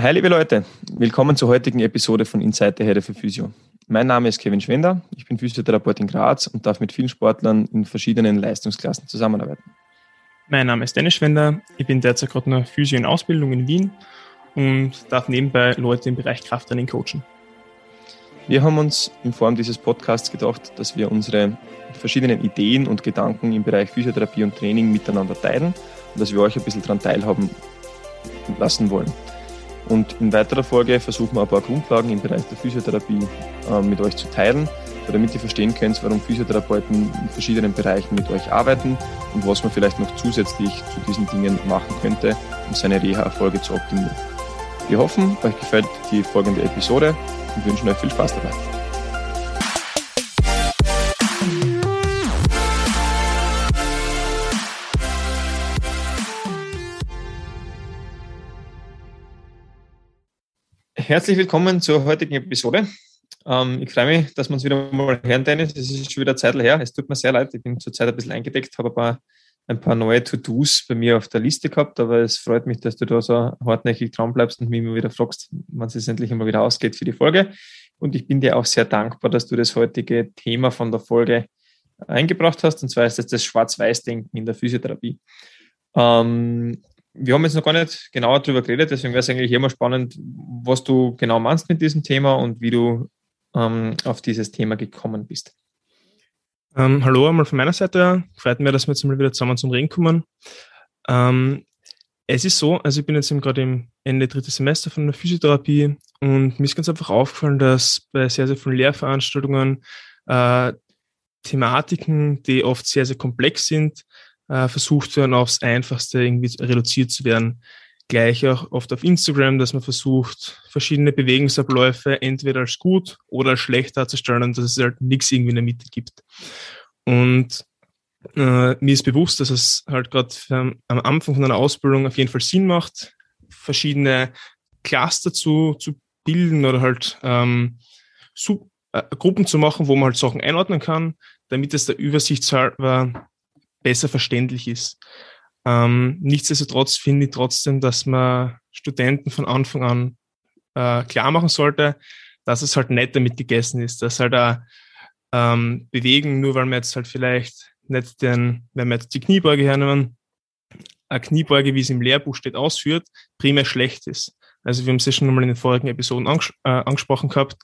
Hi liebe Leute, willkommen zur heutigen Episode von Inside the Head für Physio. Mein Name ist Kevin Schwender, ich bin Physiotherapeut in Graz und darf mit vielen Sportlern in verschiedenen Leistungsklassen zusammenarbeiten. Mein Name ist Dennis Schwender, ich bin derzeit gerade noch Physio in Ausbildung in Wien und darf nebenbei Leute im Bereich Krafttraining coachen. Wir haben uns in Form dieses Podcasts gedacht, dass wir unsere verschiedenen Ideen und Gedanken im Bereich Physiotherapie und Training miteinander teilen und dass wir euch ein bisschen daran teilhaben lassen wollen. Und in weiterer Folge versuchen wir ein paar Grundlagen im Bereich der Physiotherapie äh, mit euch zu teilen, damit ihr verstehen könnt, warum Physiotherapeuten in verschiedenen Bereichen mit euch arbeiten und was man vielleicht noch zusätzlich zu diesen Dingen machen könnte, um seine Reha-Erfolge zu optimieren. Wir hoffen, euch gefällt die folgende Episode und wünschen euch viel Spaß dabei. Herzlich willkommen zur heutigen Episode. Ähm, ich freue mich, dass wir uns wieder mal hören, Dennis. Es ist schon wieder Zeit her. Es tut mir sehr leid. Ich bin zurzeit ein bisschen eingedeckt, habe ein paar, ein paar neue To-Dos bei mir auf der Liste gehabt, aber es freut mich, dass du da so hartnäckig dran bleibst und mich immer wieder fragst, wann es endlich immer wieder ausgeht für die Folge. Und ich bin dir auch sehr dankbar, dass du das heutige Thema von der Folge eingebracht hast, und zwar ist das das Schwarz-Weiß-Denken in der Physiotherapie. Ähm, wir haben jetzt noch gar nicht genauer darüber geredet, deswegen wäre es eigentlich immer spannend, was du genau meinst mit diesem Thema und wie du ähm, auf dieses Thema gekommen bist. Ähm, hallo einmal von meiner Seite. Freut mich, dass wir jetzt mal wieder zusammen zum Reden kommen. Ähm, es ist so, also ich bin jetzt gerade im Ende drittes Semester von der Physiotherapie und mir ist ganz einfach aufgefallen, dass bei sehr, sehr vielen Lehrveranstaltungen äh, Thematiken, die oft sehr, sehr komplex sind, äh, versucht werden, aufs Einfachste irgendwie reduziert zu werden. Gleich auch oft auf Instagram, dass man versucht, verschiedene Bewegungsabläufe entweder als gut oder als schlecht darzustellen dass es halt nichts irgendwie in der Mitte gibt. Und äh, mir ist bewusst, dass es halt gerade am Anfang von einer Ausbildung auf jeden Fall Sinn macht, verschiedene Cluster zu, zu bilden oder halt ähm, Sub, äh, Gruppen zu machen, wo man halt Sachen einordnen kann, damit es der Übersicht halber besser verständlich ist. Ähm, nichtsdestotrotz finde ich trotzdem, dass man Studenten von Anfang an äh, klar machen sollte, dass es halt nicht damit gegessen ist, dass halt auch, ähm, bewegen, nur weil man jetzt halt vielleicht nicht den, wenn wir jetzt die Kniebeuge hernehmen, eine Kniebeuge, wie es im Lehrbuch steht, ausführt, primär schlecht ist. Also wir haben es ja schon einmal in den vorigen Episoden äh, angesprochen gehabt.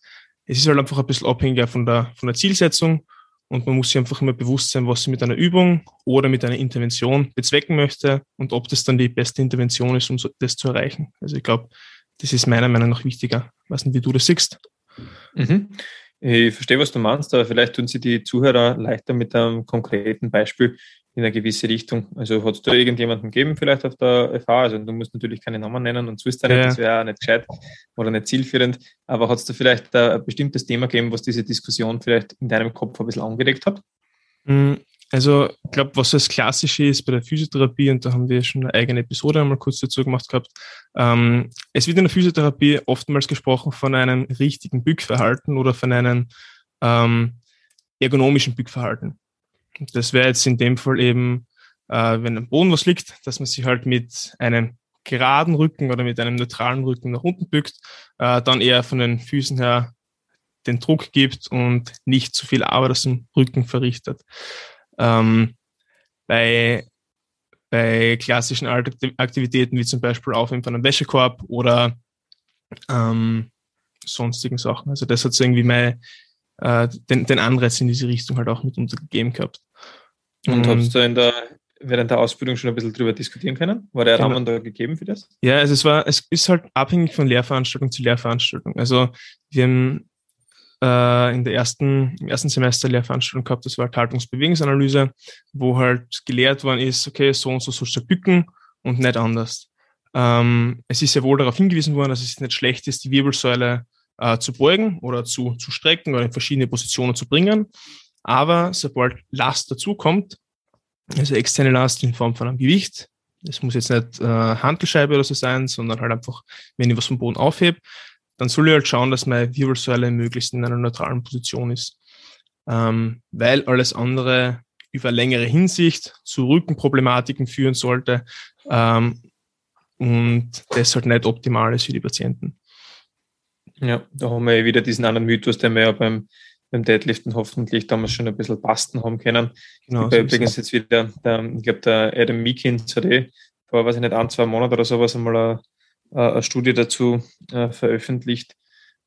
Es ist halt einfach ein bisschen abhängiger von der, von der Zielsetzung und man muss sich einfach immer bewusst sein, was sie mit einer Übung oder mit einer Intervention bezwecken möchte und ob das dann die beste Intervention ist, um das zu erreichen. Also ich glaube, das ist meiner Meinung nach wichtiger. Ich weiß nicht, wie du das siehst. Mhm. Ich verstehe, was du meinst, aber vielleicht tun sie die Zuhörer leichter mit einem konkreten Beispiel in eine gewisse Richtung. Also hat es da irgendjemanden gegeben, vielleicht auf der FH? Also du musst natürlich keine Namen nennen und so ist da nicht, ja. das wäre auch nicht gescheit oder nicht zielführend. Aber hat es da vielleicht ein bestimmtes Thema gegeben, was diese Diskussion vielleicht in deinem Kopf ein bisschen angeregt hat? Mm, also ich glaube, was das Klassische ist bei der Physiotherapie, und da haben wir schon eine eigene Episode einmal kurz dazu gemacht gehabt, ähm, es wird in der Physiotherapie oftmals gesprochen von einem richtigen Bückverhalten oder von einem ähm, ergonomischen Bückverhalten. Das wäre jetzt in dem Fall eben, äh, wenn am Boden was liegt, dass man sich halt mit einem geraden Rücken oder mit einem neutralen Rücken nach unten bückt, äh, dann eher von den Füßen her den Druck gibt und nicht zu viel Arbeit aus dem Rücken verrichtet. Ähm, bei, bei klassischen Aktivitäten wie zum Beispiel Aufnehmen von einem Wäschekorb oder ähm, sonstigen Sachen. Also das hat so irgendwie mein, äh, den, den Anreiz in diese Richtung halt auch mitunter gegeben gehabt. Und, und hast du in der, während der Ausbildung schon ein bisschen drüber diskutieren können? War der genau. Rahmen da gegeben für das? Ja, also es war, es ist halt abhängig von Lehrveranstaltung zu Lehrveranstaltung. Also wir haben äh, in der ersten, im ersten Semester Lehrveranstaltung gehabt, das war halt Haltungsbewegungsanalyse, wo halt gelehrt worden ist, okay, so und so sollst du bücken und nicht anders. Ähm, es ist ja wohl darauf hingewiesen worden, dass es nicht schlecht ist, die Wirbelsäule äh, zu beugen oder zu, zu strecken oder in verschiedene Positionen zu bringen. Aber sobald Last dazukommt, also externe Last in Form von einem Gewicht, das muss jetzt nicht äh, Handelscheibe oder so sein, sondern halt einfach, wenn ich was vom Boden aufhebe, dann soll ich halt schauen, dass meine Wirbelsäule möglichst in einer neutralen Position ist. Ähm, weil alles andere über längere Hinsicht zu Rückenproblematiken führen sollte ähm, und das halt nicht optimal ist für die Patienten. Ja, da haben wir ja wieder diesen anderen Mythos, den wir ja beim, beim Deadliften hoffentlich damals schon ein bisschen basten haben können. Genau, so übrigens jetzt wieder, der, ich glaube, der Adam Meekins hat eh vor, weiß ich nicht, ein, zwei Monaten oder sowas einmal eine, eine Studie dazu äh, veröffentlicht,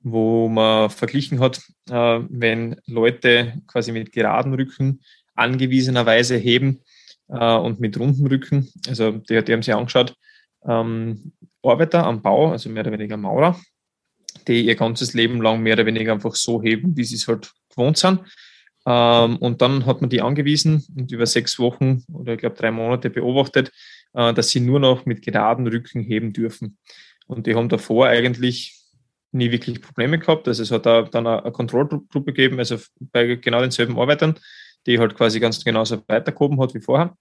wo man verglichen hat, äh, wenn Leute quasi mit geraden Rücken angewiesenerweise heben äh, und mit runden Rücken, also die, die haben sich angeschaut, ähm, Arbeiter am Bau, also mehr oder weniger Maurer, die ihr ganzes Leben lang mehr oder weniger einfach so heben, wie sie es halt gewohnt sind. Ähm, und dann hat man die angewiesen und über sechs Wochen oder ich glaube drei Monate beobachtet, äh, dass sie nur noch mit geraden Rücken heben dürfen. Und die haben davor eigentlich nie wirklich Probleme gehabt. Also es hat da dann eine Kontrollgruppe gegeben, also bei genau denselben Arbeitern, die halt quasi ganz genauso weitergehoben hat wie vorher.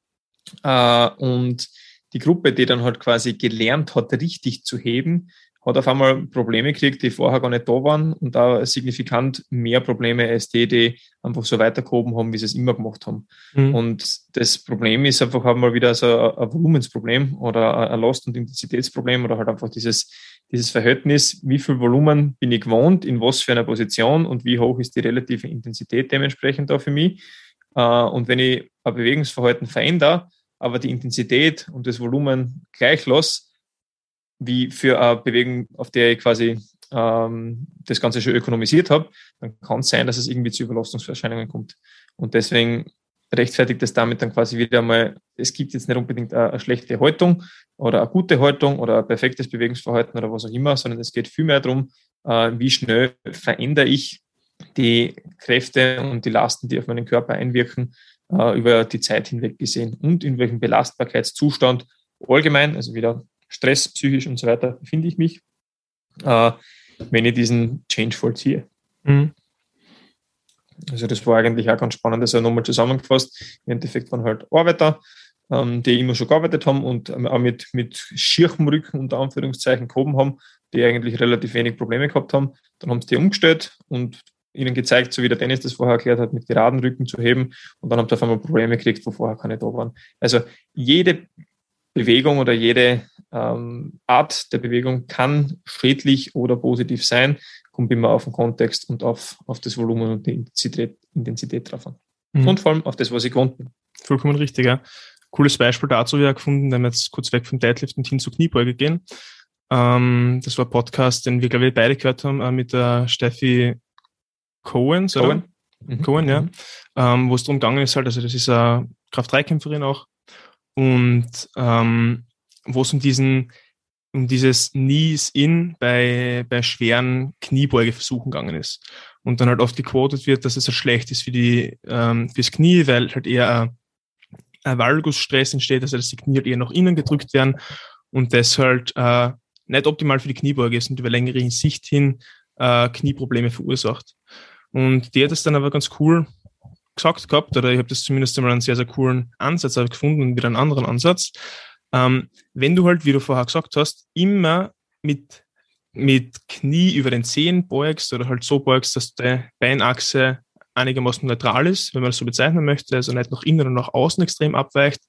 Äh, und die Gruppe, die dann halt quasi gelernt hat, richtig zu heben, hat auf einmal Probleme gekriegt, die vorher gar nicht da waren und da signifikant mehr Probleme als die, die einfach so weitergehoben haben, wie sie es immer gemacht haben. Mhm. Und das Problem ist einfach einmal wieder so ein Volumensproblem oder ein Last- und Intensitätsproblem oder halt einfach dieses, dieses Verhältnis, wie viel Volumen bin ich gewohnt, in was für einer Position und wie hoch ist die relative Intensität dementsprechend da für mich. Äh, und wenn ich ein Bewegungsverhalten verändere, aber die Intensität und das Volumen gleich lasse, wie für eine Bewegung, auf der ich quasi ähm, das Ganze schon ökonomisiert habe, dann kann es sein, dass es irgendwie zu Überlastungserscheinungen kommt. Und deswegen rechtfertigt es damit dann quasi wieder einmal, es gibt jetzt nicht unbedingt eine, eine, schlechte Haltung oder eine gute Haltung oder ein perfektes Bewegungsverhalten oder was auch immer, sondern es geht vielmehr darum, äh, wie schnell verändere ich die Kräfte und die Lasten, die auf meinen Körper einwirken, äh, über die Zeit hinweg gesehen und in welchem Belastbarkeitszustand allgemein, also wieder Stress, psychisch und so weiter, befinde ich mich, äh, wenn ich diesen Change vollziehe. Mhm. Also das war eigentlich auch ganz spannend, das also nochmal zusammengefasst. Im Endeffekt waren halt Arbeiter, ähm, die immer schon gearbeitet haben und ähm, auch mit, mit schierchem Rücken unter Anführungszeichen gehoben haben, die eigentlich relativ wenig Probleme gehabt haben. Dann haben sie die umgestellt und ihnen gezeigt, so wie der Dennis das vorher erklärt hat, mit geraden Rücken zu heben und dann haben sie auf einmal Probleme gekriegt, wo vorher keine da waren. Also jede Bewegung oder jede ähm, Art der Bewegung kann schädlich oder positiv sein, kommt immer auf den Kontext und auf, auf das Volumen und die Intensität, Intensität drauf an. Mhm. Und vor allem auf das, was ich gewohnt bin. Vollkommen richtig, ja. Cooles Beispiel dazu wir gefunden, wenn wir jetzt kurz weg vom Deadlift und hin zur Kniebeuge gehen. Ähm, das war ein Podcast, den wir, glaube ich, beide gehört haben, äh, mit der Steffi Cohen, Cohen, mhm. Cohen ja. Mhm. Ähm, wo es darum gegangen ist, halt, also das ist eine Kraft-3-Kämpferin auch, und ähm, wo es um diesen um dieses Knees in bei, bei schweren Kniebeugeversuchen gegangen ist. Und dann halt oft gequotet wird, dass es so schlecht ist für die, ähm, fürs Knie, weil halt eher ein, Valgusstress entsteht, also dass die Knie halt eher nach innen gedrückt werden und das halt äh, nicht optimal für die Kniebeuge ist und über längere Sicht hin äh, Knieprobleme verursacht. Und die hat das dann aber ganz cool gesagt gehabt, oder ich habe das zumindest einmal einen sehr, sehr coolen Ansatz gefunden, wieder einen anderen Ansatz. Ähm, wenn du halt, wie du vorher gesagt hast, immer mit, mit Knie über den Zehen beugst oder halt so beugst, dass die Beinachse einigermaßen neutral ist, wenn man das so bezeichnen möchte, also nicht nach innen und nach außen extrem abweicht.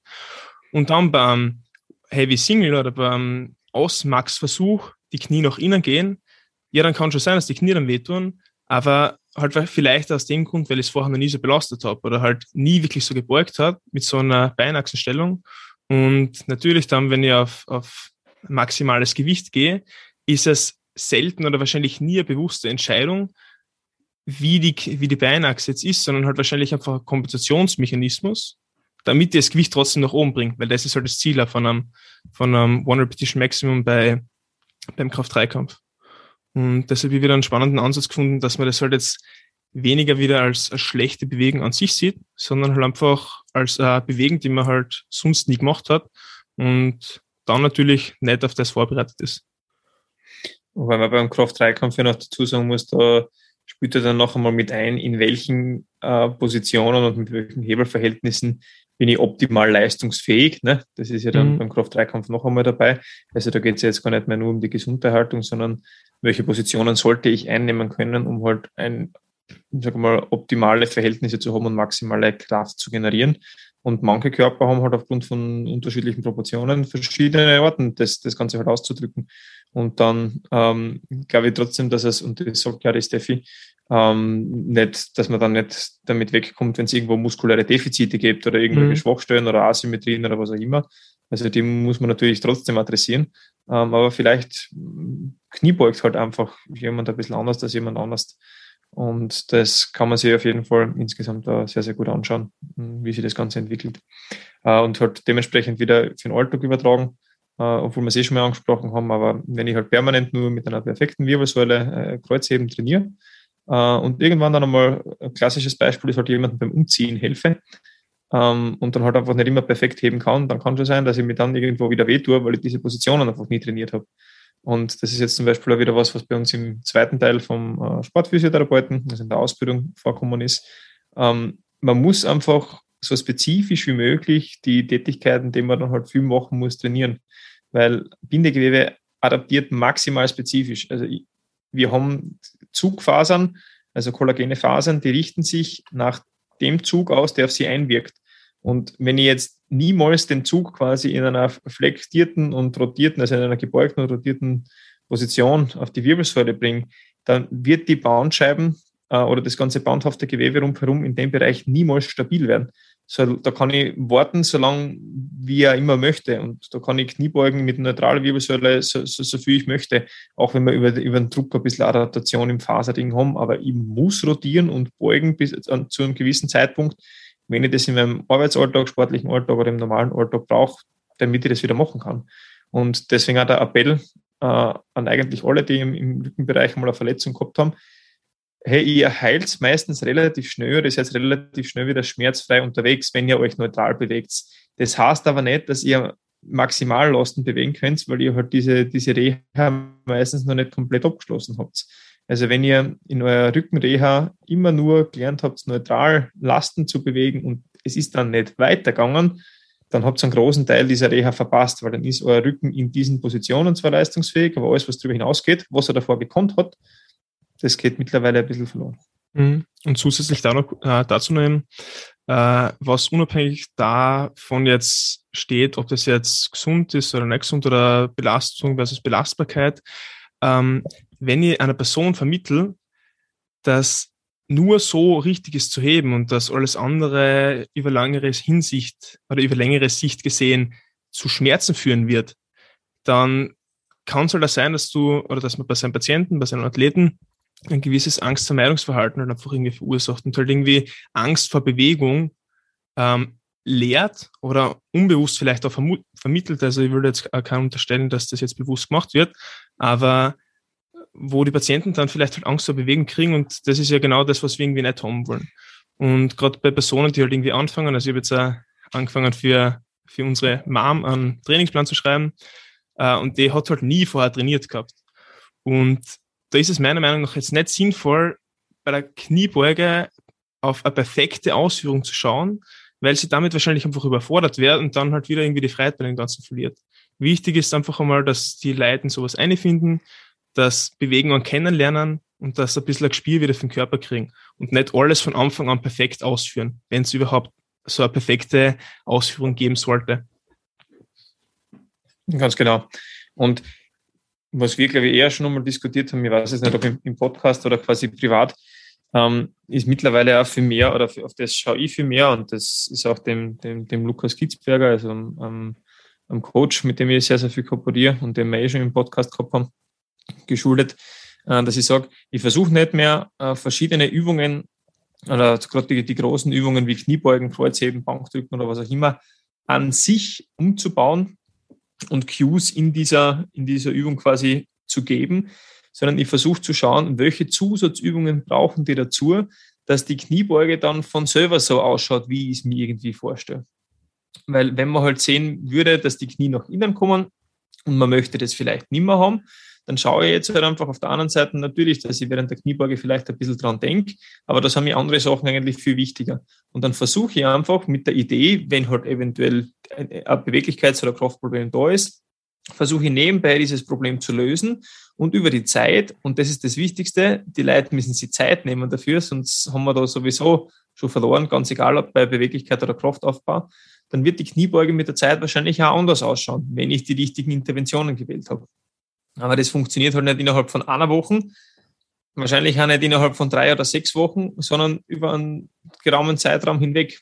Und dann beim Heavy Single oder beim Ausmax-Versuch die Knie nach innen gehen, ja, dann kann schon sein, dass die Knie dann wehtun, aber halt vielleicht aus dem Grund, weil ich es vorher noch nie so belastet habe oder halt nie wirklich so gebeugt habe mit so einer Beinachsenstellung. Und natürlich dann, wenn ich auf, auf maximales Gewicht gehe, ist es selten oder wahrscheinlich nie eine bewusste Entscheidung, wie die, wie die Beinachse jetzt ist, sondern halt wahrscheinlich einfach ein Kompensationsmechanismus, damit ich das Gewicht trotzdem nach oben bringt, weil das ist halt das Ziel von einem, von einem One Repetition Maximum bei, beim Kraft-3-Kampf. Und deshalb habe ich wieder einen spannenden Ansatz gefunden, dass man das halt jetzt weniger wieder als, als schlechte Bewegung an sich sieht, sondern halt einfach als äh, Bewegung, die man halt sonst nie gemacht hat und dann natürlich nicht auf das vorbereitet ist. Weil man beim Kraft-3-Kampf ja noch dazu sagen muss, da spielt er dann noch einmal mit ein, in welchen äh, Positionen und mit welchen Hebelverhältnissen bin ich optimal leistungsfähig. Ne? Das ist ja dann mhm. beim Kraft-3-Kampf noch einmal dabei. Also da geht es ja jetzt gar nicht mehr nur um die Gesunderhaltung, sondern welche Positionen sollte ich einnehmen können, um halt ein, sag mal, optimale Verhältnisse zu haben und maximale Kraft zu generieren. Und manche Körper haben halt aufgrund von unterschiedlichen Proportionen verschiedene Arten, das, das Ganze halt auszudrücken. Und dann ähm, glaube ich trotzdem, dass es, und das sagt ja die Steffi, ähm, nicht, dass man dann nicht damit wegkommt, wenn es irgendwo muskuläre Defizite gibt oder irgendwelche mhm. Schwachstellen oder Asymmetrien oder was auch immer. Also die muss man natürlich trotzdem adressieren. Ähm, aber vielleicht kniebeugt halt einfach jemand ein bisschen anders als jemand anders. Und das kann man sich auf jeden Fall insgesamt sehr, sehr gut anschauen, wie sich das Ganze entwickelt. Äh, und halt dementsprechend wieder für den Alltag übertragen, äh, obwohl wir es eh schon mal angesprochen haben. Aber wenn ich halt permanent nur mit einer perfekten Wirbelsäule äh, Kreuzheben trainiere, und irgendwann dann einmal ein klassisches Beispiel ist halt jemandem beim Umziehen helfe ähm, und dann halt einfach nicht immer perfekt heben kann, dann kann schon sein, dass ich mir dann irgendwo wieder wehtue, weil ich diese Positionen einfach nie trainiert habe. Und das ist jetzt zum Beispiel auch wieder was, was bei uns im zweiten Teil vom äh, Sportphysiotherapeuten, also in der Ausbildung vorkommen ist. Ähm, man muss einfach so spezifisch wie möglich die Tätigkeiten, die man dann halt viel machen muss, trainieren. Weil Bindegewebe adaptiert maximal spezifisch. Also wir haben Zugfasern, also kollagene Fasern, die richten sich nach dem Zug aus, der auf sie einwirkt. Und wenn ich jetzt niemals den Zug quasi in einer flektierten und rotierten, also in einer gebeugten und rotierten Position auf die Wirbelsäule bringe, dann wird die Bandscheiben äh, oder das ganze bandhafte Gewebe rundherum in dem Bereich niemals stabil werden. So, da kann ich warten, solange wie er immer möchte. Und da kann ich Kniebeugen mit neutraler Wirbelsäule so, so, so viel ich möchte, auch wenn wir über, über den Druck ein bisschen Adaptation im Faserding haben. Aber ich muss rotieren und beugen bis an, zu einem gewissen Zeitpunkt, wenn ich das in meinem Arbeitsalltag, sportlichen Alltag oder im normalen Alltag brauche, damit ich das wieder machen kann. Und deswegen auch der Appell äh, an eigentlich alle, die im, im Rückenbereich mal eine Verletzung gehabt haben, hey, ihr heilt meistens relativ schnell oder seid relativ schnell wieder schmerzfrei unterwegs, wenn ihr euch neutral bewegt. Das heißt aber nicht, dass ihr Maximallasten bewegen könnt, weil ihr halt diese, diese Reha meistens noch nicht komplett abgeschlossen habt. Also wenn ihr in eurer Rückenreha immer nur gelernt habt, neutral Lasten zu bewegen und es ist dann nicht weitergegangen, dann habt ihr einen großen Teil dieser Reha verpasst, weil dann ist euer Rücken in diesen Positionen zwar leistungsfähig, aber alles, was darüber hinausgeht, was er davor gekonnt hat, das geht mittlerweile ein bisschen verloren. Mhm. Und zusätzlich da noch, äh, dazu nehmen, äh, was unabhängig davon jetzt steht, ob das jetzt gesund ist oder nicht gesund oder Belastung versus Belastbarkeit, ähm, wenn ich einer Person vermittle, dass nur so richtig ist zu heben und dass alles andere über längere Hinsicht oder über längere Sicht gesehen zu Schmerzen führen wird, dann kann es halt sein, dass du oder dass man bei seinen Patienten, bei seinen Athleten ein gewisses Angstvermeidungsverhalten halt einfach irgendwie verursacht und halt irgendwie Angst vor Bewegung ähm, lehrt oder unbewusst vielleicht auch vermittelt. Also ich würde jetzt keinen unterstellen, dass das jetzt bewusst gemacht wird, aber wo die Patienten dann vielleicht halt Angst vor Bewegung kriegen und das ist ja genau das, was wir irgendwie nicht haben wollen. Und gerade bei Personen, die halt irgendwie anfangen, also ich habe jetzt auch angefangen für, für unsere Mom einen Trainingsplan zu schreiben äh, und die hat halt nie vorher trainiert gehabt. Und da ist es meiner Meinung nach jetzt nicht sinnvoll, bei der Kniebeuge auf eine perfekte Ausführung zu schauen, weil sie damit wahrscheinlich einfach überfordert wird und dann halt wieder irgendwie die Freiheit bei dem Ganzen verliert. Wichtig ist einfach einmal, dass die Leute sowas einfinden, dass Bewegungen kennenlernen und dass ein bisschen ein Spiel wieder den Körper kriegen und nicht alles von Anfang an perfekt ausführen, wenn es überhaupt so eine perfekte Ausführung geben sollte. Ganz genau. Und was wir, glaube ich, eher schon einmal diskutiert haben, ich weiß es nicht, ob im, Podcast oder quasi privat, ähm, ist mittlerweile auch viel mehr, oder auf das schaue ich viel mehr und das ist auch dem, dem, dem Lukas Kitzberger, also einem, einem Coach, mit dem ich sehr, sehr viel kooperiere und den wir eh schon im Podcast gehabt haben, geschuldet, äh, dass ich sage, ich versuche nicht mehr äh, verschiedene Übungen oder gerade die, die großen Übungen wie Kniebeugen, Kreuzheben, Bankdrücken oder was auch immer an sich umzubauen, und Cues in dieser, in dieser Übung quasi zu geben, sondern ich versuche zu schauen, welche Zusatzübungen brauchen die dazu, dass die Kniebeuge dann von selber so ausschaut, wie ich es mir irgendwie vorstelle. Weil wenn man halt sehen würde, dass die Knie nach innen kommen und man möchte das vielleicht nicht mehr haben, dann schaue ich jetzt halt einfach auf der anderen Seite natürlich, dass ich während der Kniebeuge vielleicht ein bisschen dran denke, aber das haben mir andere Sachen eigentlich viel wichtiger. Und dann versuche ich einfach mit der Idee, wenn halt eventuell ein Beweglichkeits- oder Kraftproblem da ist, versuche ich nebenbei dieses Problem zu lösen und über die Zeit, und das ist das Wichtigste, die Leute müssen sich Zeit nehmen dafür, sonst haben wir da sowieso schon verloren, ganz egal ob bei Beweglichkeit oder Kraftaufbau, dann wird die Kniebeuge mit der Zeit wahrscheinlich auch anders ausschauen, wenn ich die richtigen Interventionen gewählt habe. Aber das funktioniert halt nicht innerhalb von einer Woche, wahrscheinlich auch nicht innerhalb von drei oder sechs Wochen, sondern über einen geraumen Zeitraum hinweg.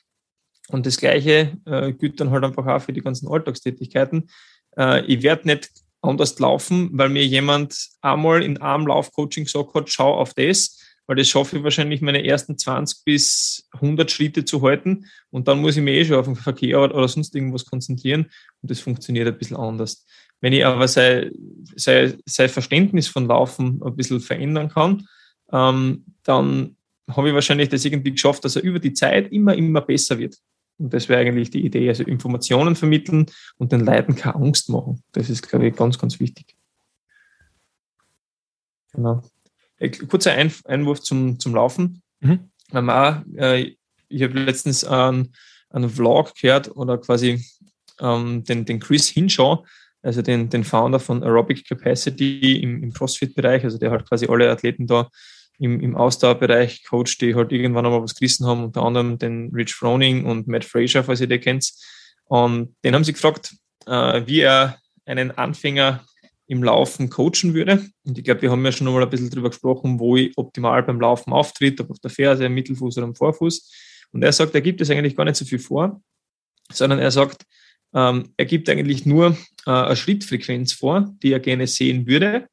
Und das Gleiche äh, gilt dann halt einfach auch für die ganzen Alltagstätigkeiten. Äh, ich werde nicht anders laufen, weil mir jemand einmal in einem Laufcoaching gesagt hat, schau auf das, weil das schaffe ich wahrscheinlich meine ersten 20 bis 100 Schritte zu halten und dann muss ich mich eh schon auf den Verkehr oder sonst irgendwas konzentrieren und das funktioniert ein bisschen anders. Wenn ich aber sein, sein, sein Verständnis von Laufen ein bisschen verändern kann, ähm, dann habe ich wahrscheinlich das irgendwie geschafft, dass er über die Zeit immer, immer besser wird. Und das wäre eigentlich die Idee. Also Informationen vermitteln und den Leuten keine Angst machen. Das ist, glaube ich, ganz, ganz wichtig. Genau. Äh, kurzer Einwurf zum, zum Laufen. Mhm. Äh, ich habe letztens einen, einen Vlog gehört oder quasi ähm, den, den Chris Hinshaw, also den, den Founder von Aerobic Capacity im, im CrossFit-Bereich, also der halt quasi alle Athleten da im, im Ausdauerbereich coacht, die halt irgendwann einmal was gerissen haben, unter anderem den Rich Froning und Matt Fraser, falls ihr den kennt. Und den haben sie gefragt, äh, wie er einen Anfänger im Laufen coachen würde. Und ich glaube, wir haben ja schon mal ein bisschen darüber gesprochen, wo ich optimal beim Laufen auftritt, ob auf der Ferse, im Mittelfuß oder am Vorfuß. Und er sagt, er gibt es eigentlich gar nicht so viel vor, sondern er sagt, ähm, er gibt eigentlich nur äh, eine Schrittfrequenz vor, die er gerne sehen würde.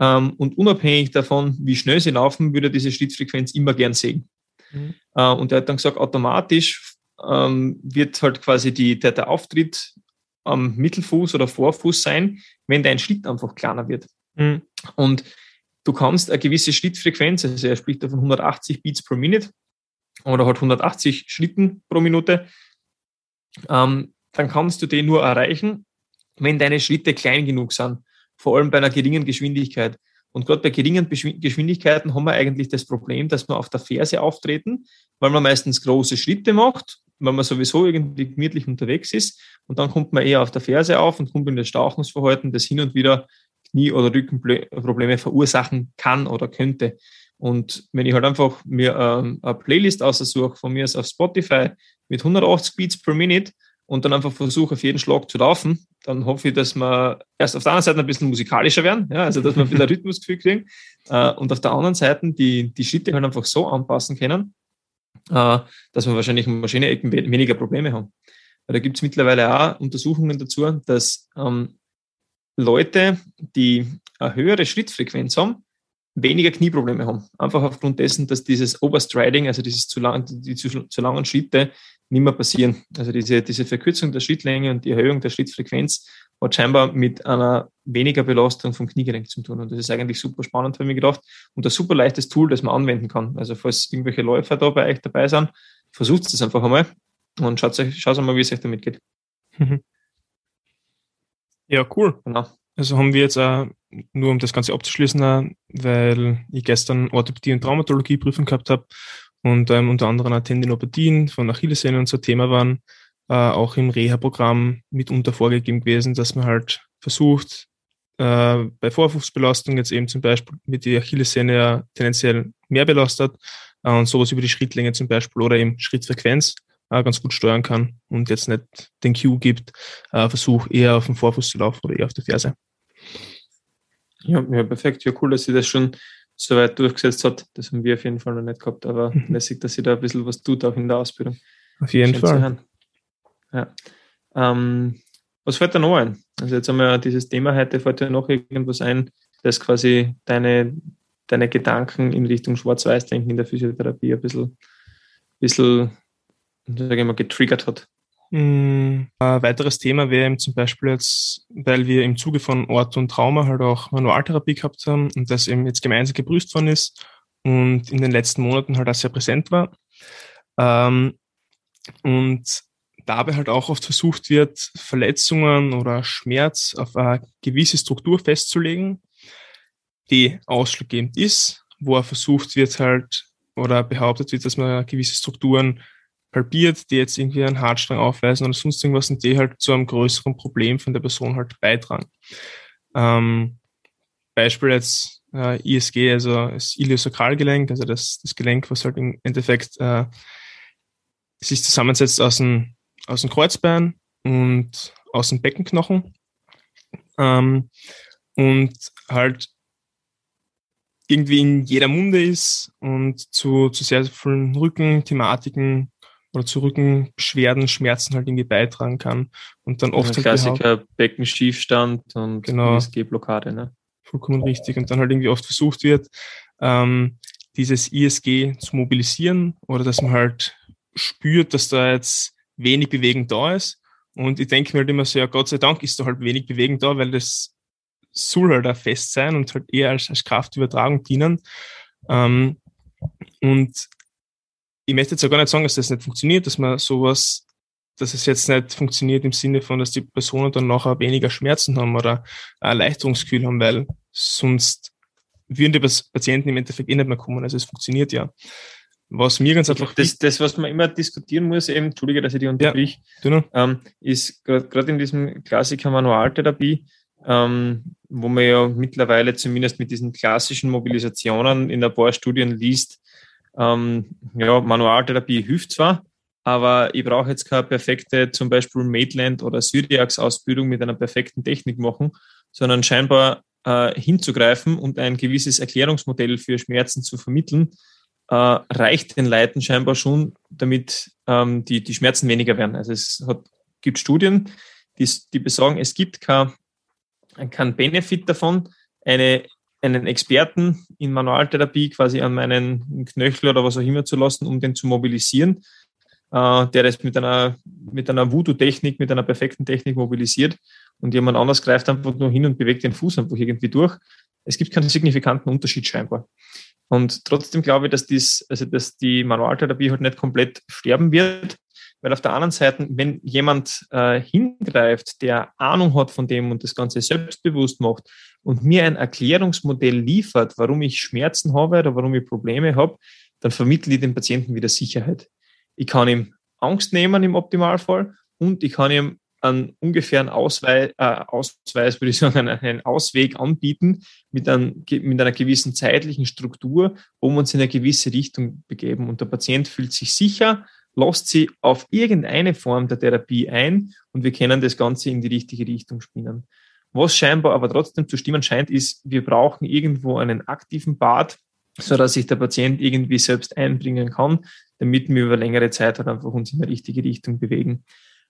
Ähm, und unabhängig davon, wie schnell sie laufen, würde er diese Schrittfrequenz immer gern sehen. Mhm. Äh, und er hat dann gesagt, automatisch ähm, wird halt quasi die, der, der Auftritt am Mittelfuß oder Vorfuß sein, wenn dein Schritt einfach kleiner wird. Mhm. Und du kannst eine gewisse Schrittfrequenz, also er spricht davon 180 Beats pro Minute oder halt 180 Schritten pro Minute, ähm, dann kannst du den nur erreichen, wenn deine Schritte klein genug sind, vor allem bei einer geringen Geschwindigkeit. Und gerade bei geringen Geschwindigkeiten haben wir eigentlich das Problem, dass wir auf der Ferse auftreten, weil man meistens große Schritte macht, weil man sowieso irgendwie gemütlich unterwegs ist. Und dann kommt man eher auf der Ferse auf und kommt in das Stauchungsverhalten, das hin und wieder Knie- oder Rückenprobleme verursachen kann oder könnte. Und wenn ich halt einfach mir ähm, eine Playlist aussuche, von mir aus auf Spotify mit 180 Beats per Minute und dann einfach versuche, auf jeden Schlag zu laufen, dann hoffe ich, dass wir erst auf der einen Seite ein bisschen musikalischer werden, ja, also dass wir ein bisschen Rhythmusgefühl kriegen äh, und auf der anderen Seite die, die Schritte halt einfach so anpassen können, äh, dass wir wahrscheinlich in Maschine-Ecken weniger Probleme haben. Weil da gibt es mittlerweile auch Untersuchungen dazu, dass ähm, Leute, die eine höhere Schrittfrequenz haben, weniger Knieprobleme haben. Einfach aufgrund dessen, dass dieses Overstriding, also dieses zu, lang, die zu, zu langen Schritte, nicht mehr passieren. Also diese, diese Verkürzung der Schrittlänge und die Erhöhung der Schrittfrequenz hat scheinbar mit einer weniger Belastung vom Kniegelenk zu tun. Und das ist eigentlich super spannend, für mich gedacht. Und ein super leichtes Tool, das man anwenden kann. Also falls irgendwelche Läufer da bei euch dabei sind, versucht es einfach einmal und schaut euch, schaut mal, wie es euch damit geht. Ja, cool. Genau. Also haben wir jetzt auch, nur um das Ganze abzuschließen, weil ich gestern Orthopädie und Traumatologie Prüfung gehabt habe und ähm, unter anderem auch Tendinopathien von Achillessehnen und so Thema waren, äh, auch im Reha-Programm mitunter vorgegeben gewesen, dass man halt versucht, äh, bei Vorfußbelastung jetzt eben zum Beispiel mit die Achillessehne ja tendenziell mehr belastet äh, und sowas über die Schrittlänge zum Beispiel oder eben Schrittfrequenz äh, ganz gut steuern kann und jetzt nicht den Cue gibt, äh, Versuch eher auf dem Vorfuß zu laufen oder eher auf der Ferse. Ja, ja, perfekt. Ja, cool, dass sie das schon so weit durchgesetzt hat. Das haben wir auf jeden Fall noch nicht gehabt, aber lässig, dass sie da ein bisschen was tut, auch in der Ausbildung. Auf jeden Schön Fall. Ja. Ähm, was fällt da noch ein? Also jetzt haben wir dieses Thema heute, fällt dir noch irgendwas ein, das quasi deine, deine Gedanken in Richtung Schwarz-Weiß-Denken in der Physiotherapie ein bisschen, bisschen sage ich mal, getriggert hat? Ein weiteres Thema wäre eben zum Beispiel jetzt, weil wir im Zuge von Ort und Trauma halt auch Manualtherapie gehabt haben und das eben jetzt gemeinsam geprüft worden ist und in den letzten Monaten halt auch sehr präsent war. Ähm, und dabei halt auch oft versucht wird, Verletzungen oder Schmerz auf eine gewisse Struktur festzulegen, die ausschlaggebend ist, wo er versucht wird halt oder behauptet wird, dass man gewisse Strukturen halbiert, die jetzt irgendwie einen Hartstrang aufweisen oder sonst irgendwas und die halt zu einem größeren Problem von der Person halt beitragen. Ähm, Beispiel jetzt äh, ISG, also das Iliosakralgelenk, also das, das Gelenk, was halt im Endeffekt äh, sich zusammensetzt aus dem, aus dem Kreuzbein und aus dem Beckenknochen. Ähm, und halt irgendwie in jeder Munde ist und zu, zu sehr vielen Rückenthematiken oder zu Rückenbeschwerden, Schmerzen halt irgendwie beitragen kann. Und dann oft. Ein halt Klassiker Beckenschiefstand und genau, ISG-Blockade, ne? Vollkommen richtig. Und dann halt irgendwie oft versucht wird, ähm, dieses ISG zu mobilisieren oder dass man halt spürt, dass da jetzt wenig Bewegung da ist. Und ich denke mir halt immer so, ja, Gott sei Dank ist da halt wenig Bewegung da, weil das soll halt auch fest sein und halt eher als, als Kraftübertragung dienen. Ähm, und ich möchte jetzt auch gar nicht sagen, dass das nicht funktioniert, dass man sowas, dass es jetzt nicht funktioniert im Sinne von, dass die Personen dann nachher weniger Schmerzen haben oder ein Erleichterungsgefühl haben, weil sonst würden die Patienten im Endeffekt eh nicht mehr kommen. Also es funktioniert ja. Was mir ganz einfach. Das, das, was man immer diskutieren muss, eben, entschuldige, dass ich die unterbrich, ja, ähm, ist gerade in diesem Klassiker Manualtherapie, ähm, wo man ja mittlerweile zumindest mit diesen klassischen Mobilisationen in ein paar Studien liest, ähm, ja, Manualtherapie hilft zwar, aber ich brauche jetzt keine perfekte, zum Beispiel Maitland oder Syriax-Ausbildung mit einer perfekten Technik machen, sondern scheinbar äh, hinzugreifen und ein gewisses Erklärungsmodell für Schmerzen zu vermitteln, äh, reicht den Leuten scheinbar schon, damit ähm, die, die Schmerzen weniger werden. Also es hat, gibt Studien, die, die besagen, es gibt kein, kein Benefit davon, eine, einen Experten in Manualtherapie quasi an meinen Knöchel oder was auch immer zu lassen, um den zu mobilisieren, äh, der das mit einer, mit einer Voodoo-Technik, mit einer perfekten Technik mobilisiert und jemand anders greift einfach nur hin und bewegt den Fuß einfach irgendwie durch. Es gibt keinen signifikanten Unterschied scheinbar. Und trotzdem glaube ich, dass, dies, also dass die Manualtherapie halt nicht komplett sterben wird, weil auf der anderen Seite, wenn jemand äh, hingreift, der Ahnung hat von dem und das Ganze selbstbewusst macht und mir ein Erklärungsmodell liefert, warum ich Schmerzen habe oder warum ich Probleme habe, dann vermittle ich dem Patienten wieder Sicherheit. Ich kann ihm Angst nehmen im Optimalfall und ich kann ihm einen ungefähren Ausweis, äh, Ausweis würde ich sagen, einen Ausweg anbieten mit, ein, mit einer gewissen zeitlichen Struktur, wo wir uns in eine gewisse Richtung begeben. Und der Patient fühlt sich sicher, lässt sie auf irgendeine Form der Therapie ein und wir können das Ganze in die richtige Richtung spinnen. Was scheinbar aber trotzdem zu stimmen scheint, ist, wir brauchen irgendwo einen aktiven Bad, so dass sich der Patient irgendwie selbst einbringen kann, damit wir über längere Zeit halt einfach uns in die richtige Richtung bewegen.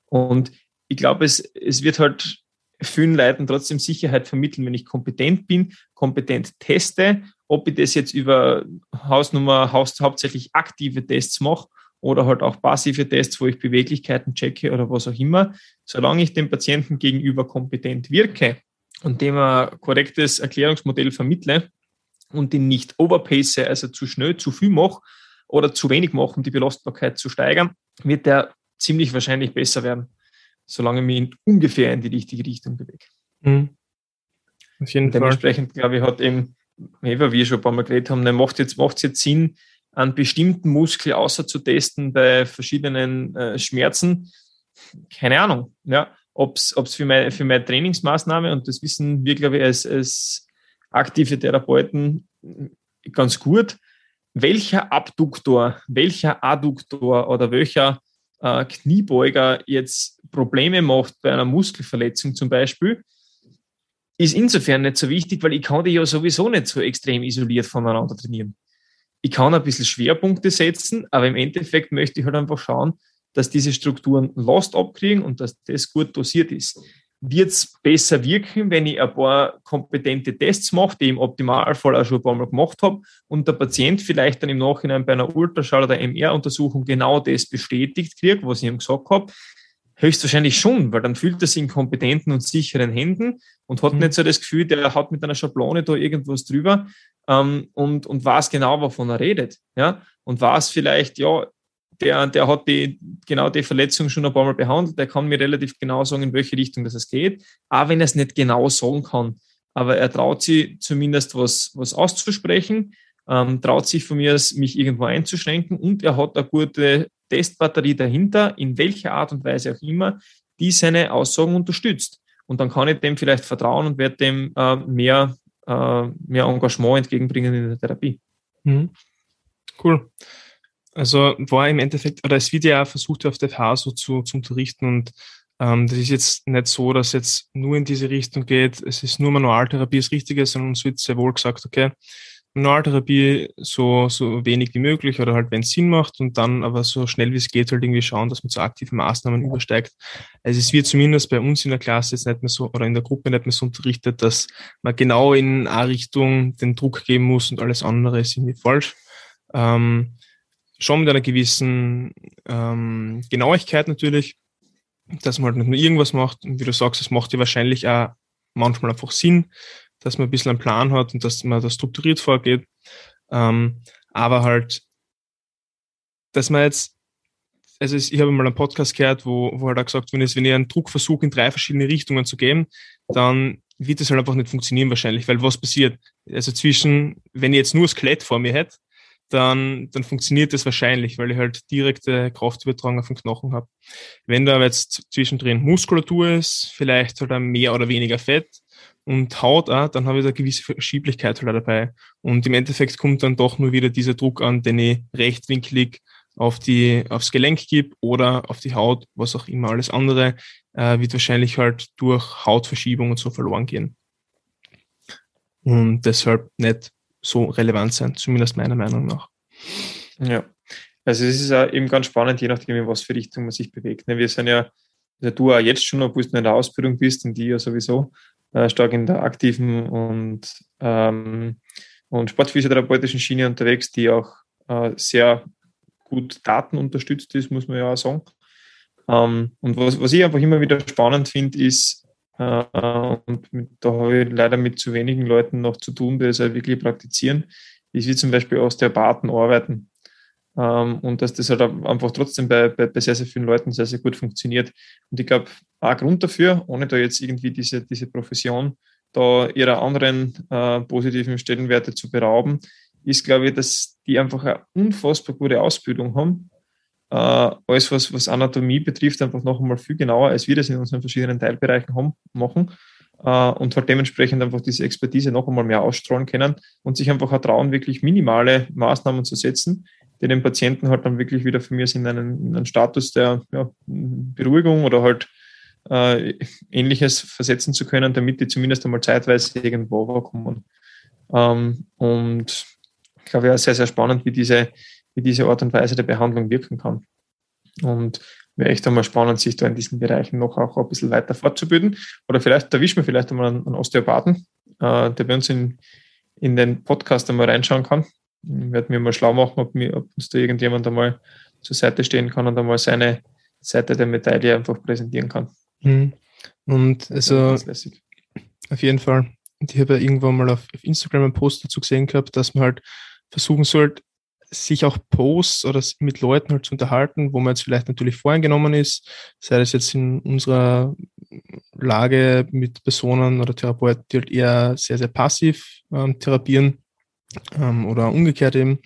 Und ich glaube, es, es wird halt vielen Leuten trotzdem Sicherheit vermitteln, wenn ich kompetent bin, kompetent teste, ob ich das jetzt über Hausnummer, Haus, hauptsächlich aktive Tests mache oder halt auch passive Tests, wo ich Beweglichkeiten checke oder was auch immer. Solange ich dem Patienten gegenüber kompetent wirke und dem ein korrektes Erklärungsmodell vermittle und ihn nicht overpace, also zu schnell, zu viel mache oder zu wenig mache, um die Belastbarkeit zu steigern, wird der ziemlich wahrscheinlich besser werden solange mich in ungefähr in die richtige Richtung bewege. Mhm. Auf jeden Dementsprechend, Fall. glaube ich, hat eben, wie wir schon ein paar Mal geredet haben, ne, macht es jetzt, jetzt Sinn, einen bestimmten Muskel außer zu testen bei verschiedenen äh, Schmerzen. Keine Ahnung, ja, ob es für, mein, für meine Trainingsmaßnahme, und das wissen wir, glaube ich, als, als aktive Therapeuten ganz gut, welcher Abduktor, welcher Adduktor oder welcher äh, Kniebeuger jetzt Probleme macht bei einer Muskelverletzung zum Beispiel, ist insofern nicht so wichtig, weil ich kann die ja sowieso nicht so extrem isoliert voneinander trainieren. Ich kann ein bisschen Schwerpunkte setzen, aber im Endeffekt möchte ich halt einfach schauen, dass diese Strukturen Last abkriegen und dass das gut dosiert ist wird es besser wirken, wenn ich ein paar kompetente Tests mache, die ich im Optimalfall auch schon ein paar Mal gemacht habe und der Patient vielleicht dann im Nachhinein bei einer Ultraschall- oder MR-Untersuchung genau das bestätigt kriegt, was ich ihm gesagt habe. Höchstwahrscheinlich schon, weil dann fühlt er sich in kompetenten und sicheren Händen und hat mhm. nicht so das Gefühl, der hat mit einer Schablone da irgendwas drüber ähm, und, und weiß genau, wovon er redet. Ja? Und weiß vielleicht, ja, der, der hat die, genau die Verletzung schon ein paar Mal behandelt, der kann mir relativ genau sagen, in welche Richtung das es geht, auch wenn er es nicht genau sagen kann. Aber er traut sich zumindest was, was auszusprechen, ähm, traut sich von mir, mich irgendwo einzuschränken und er hat eine gute Testbatterie dahinter, in welcher Art und Weise auch immer, die seine Aussagen unterstützt. Und dann kann ich dem vielleicht vertrauen und werde dem äh, mehr, äh, mehr Engagement entgegenbringen in der Therapie. Mhm. Cool. Also war im Endeffekt, oder es wird ja versucht auf der FH so zu, zu unterrichten und ähm, das ist jetzt nicht so, dass jetzt nur in diese Richtung geht, es ist nur Manualtherapie das Richtige, sondern uns wird sehr wohl gesagt, okay, Manualtherapie so, so wenig wie möglich oder halt, wenn es Sinn macht und dann aber so schnell wie es geht halt irgendwie schauen, dass man zu aktiven Maßnahmen übersteigt. Also es wird zumindest bei uns in der Klasse jetzt nicht mehr so oder in der Gruppe nicht mehr so unterrichtet, dass man genau in eine Richtung den Druck geben muss und alles andere ist irgendwie falsch. Ähm, schon mit einer gewissen ähm, Genauigkeit natürlich, dass man halt nicht nur irgendwas macht und wie du sagst, es macht ja wahrscheinlich auch manchmal einfach Sinn, dass man ein bisschen einen Plan hat und dass man da strukturiert vorgeht. Ähm, aber halt, dass man jetzt, also ich habe mal einen Podcast gehört, wo, wo halt auch gesagt wenn, es, wenn ihr einen Druck versucht, in drei verschiedene Richtungen zu geben, dann wird das halt einfach nicht funktionieren wahrscheinlich, weil was passiert? Also zwischen, wenn ich jetzt nur Skelett vor mir hätte, dann, dann funktioniert das wahrscheinlich, weil ich halt direkte Kraftübertragung auf den Knochen habe. Wenn da aber jetzt zwischendrin Muskulatur ist, vielleicht halt mehr oder weniger Fett und Haut auch, dann habe ich da gewisse Verschieblichkeit halt dabei. Und im Endeffekt kommt dann doch nur wieder dieser Druck an, den ich rechtwinklig auf die, aufs Gelenk gebe oder auf die Haut, was auch immer. Alles andere äh, wird wahrscheinlich halt durch Hautverschiebung und so verloren gehen. Und deshalb nicht so relevant sein, zumindest meiner Meinung nach. Ja, also es ist ja eben ganz spannend, je nachdem, in was für Richtung man sich bewegt. Ne? Wir sind ja, also du auch jetzt schon, obwohl du in der Ausbildung bist und die ja sowieso äh, stark in der aktiven und, ähm, und sportphysiotherapeutischen Schiene unterwegs, die auch äh, sehr gut Daten unterstützt ist, muss man ja auch sagen. Ähm, und was, was ich einfach immer wieder spannend finde, ist, äh, und da habe ich leider mit zu wenigen Leuten noch zu tun, die es halt wirklich praktizieren, ist wie zum Beispiel Osteopathen arbeiten. Ähm, und dass das halt einfach trotzdem bei, bei, bei, sehr, sehr vielen Leuten sehr, sehr gut funktioniert. Und ich glaube, ein Grund dafür, ohne da jetzt irgendwie diese, diese Profession da ihrer anderen äh, positiven Stellenwerte zu berauben, ist, glaube ich, dass die einfach eine unfassbar gute Ausbildung haben äh, alles, was, was Anatomie betrifft, einfach noch einmal viel genauer, als wir das in unseren verschiedenen Teilbereichen haben, machen äh, und halt dementsprechend einfach diese Expertise noch einmal mehr ausstrahlen können und sich einfach auch trauen, wirklich minimale Maßnahmen zu setzen, die den Patienten halt dann wirklich wieder für mich in einen, in einen Status der ja, Beruhigung oder halt äh, ähnliches versetzen zu können, damit die zumindest einmal zeitweise irgendwo kommen. Ähm, und ich glaube, ja, sehr, sehr spannend, wie diese, wie diese Art und Weise der Behandlung wirken kann. Und wäre echt einmal spannend, sich da in diesen Bereichen noch auch ein bisschen weiter fortzubilden. Oder vielleicht erwischen wir vielleicht einmal einen, Osteopathen, äh, der bei uns in, in den Podcast einmal reinschauen kann. Ich werde mir mal schlau machen, ob, mir, ob uns da irgendjemand einmal zur Seite stehen kann und einmal seine Seite der Medaille einfach präsentieren kann. Mhm. Und also auf jeden Fall. Und ich habe ja irgendwann mal auf, auf Instagram einen Post dazu gesehen gehabt, dass man halt versuchen sollte, sich auch Posts oder mit Leuten halt zu unterhalten, wo man jetzt vielleicht natürlich voreingenommen ist, sei das jetzt in unserer Lage mit Personen oder Therapeuten, die halt eher sehr, sehr passiv ähm, therapieren ähm, oder umgekehrt eben,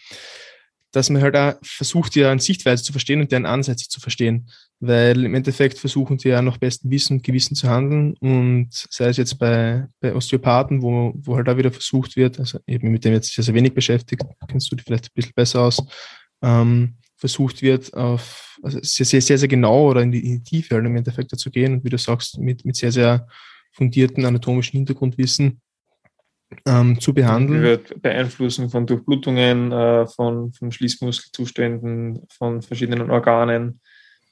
dass man halt auch versucht, eine Sichtweise zu verstehen und deren Ansätze zu verstehen. Weil im Endeffekt versuchen die ja nach bestem Wissen und Gewissen zu handeln. Und sei es jetzt bei, bei Osteopathen, wo, wo halt da wieder versucht wird, also eben mit dem jetzt sehr, sehr wenig beschäftigt, kennst du dich vielleicht ein bisschen besser aus, ähm, versucht wird, auf also sehr, sehr, sehr, sehr genau oder in die, in die Tiefe halt im Endeffekt dazu gehen und wie du sagst, mit, mit sehr, sehr fundierten anatomischen Hintergrundwissen ähm, zu behandeln. Wird Beeinflussen von Durchblutungen, äh, von, von Schließmuskelzuständen, von verschiedenen Organen,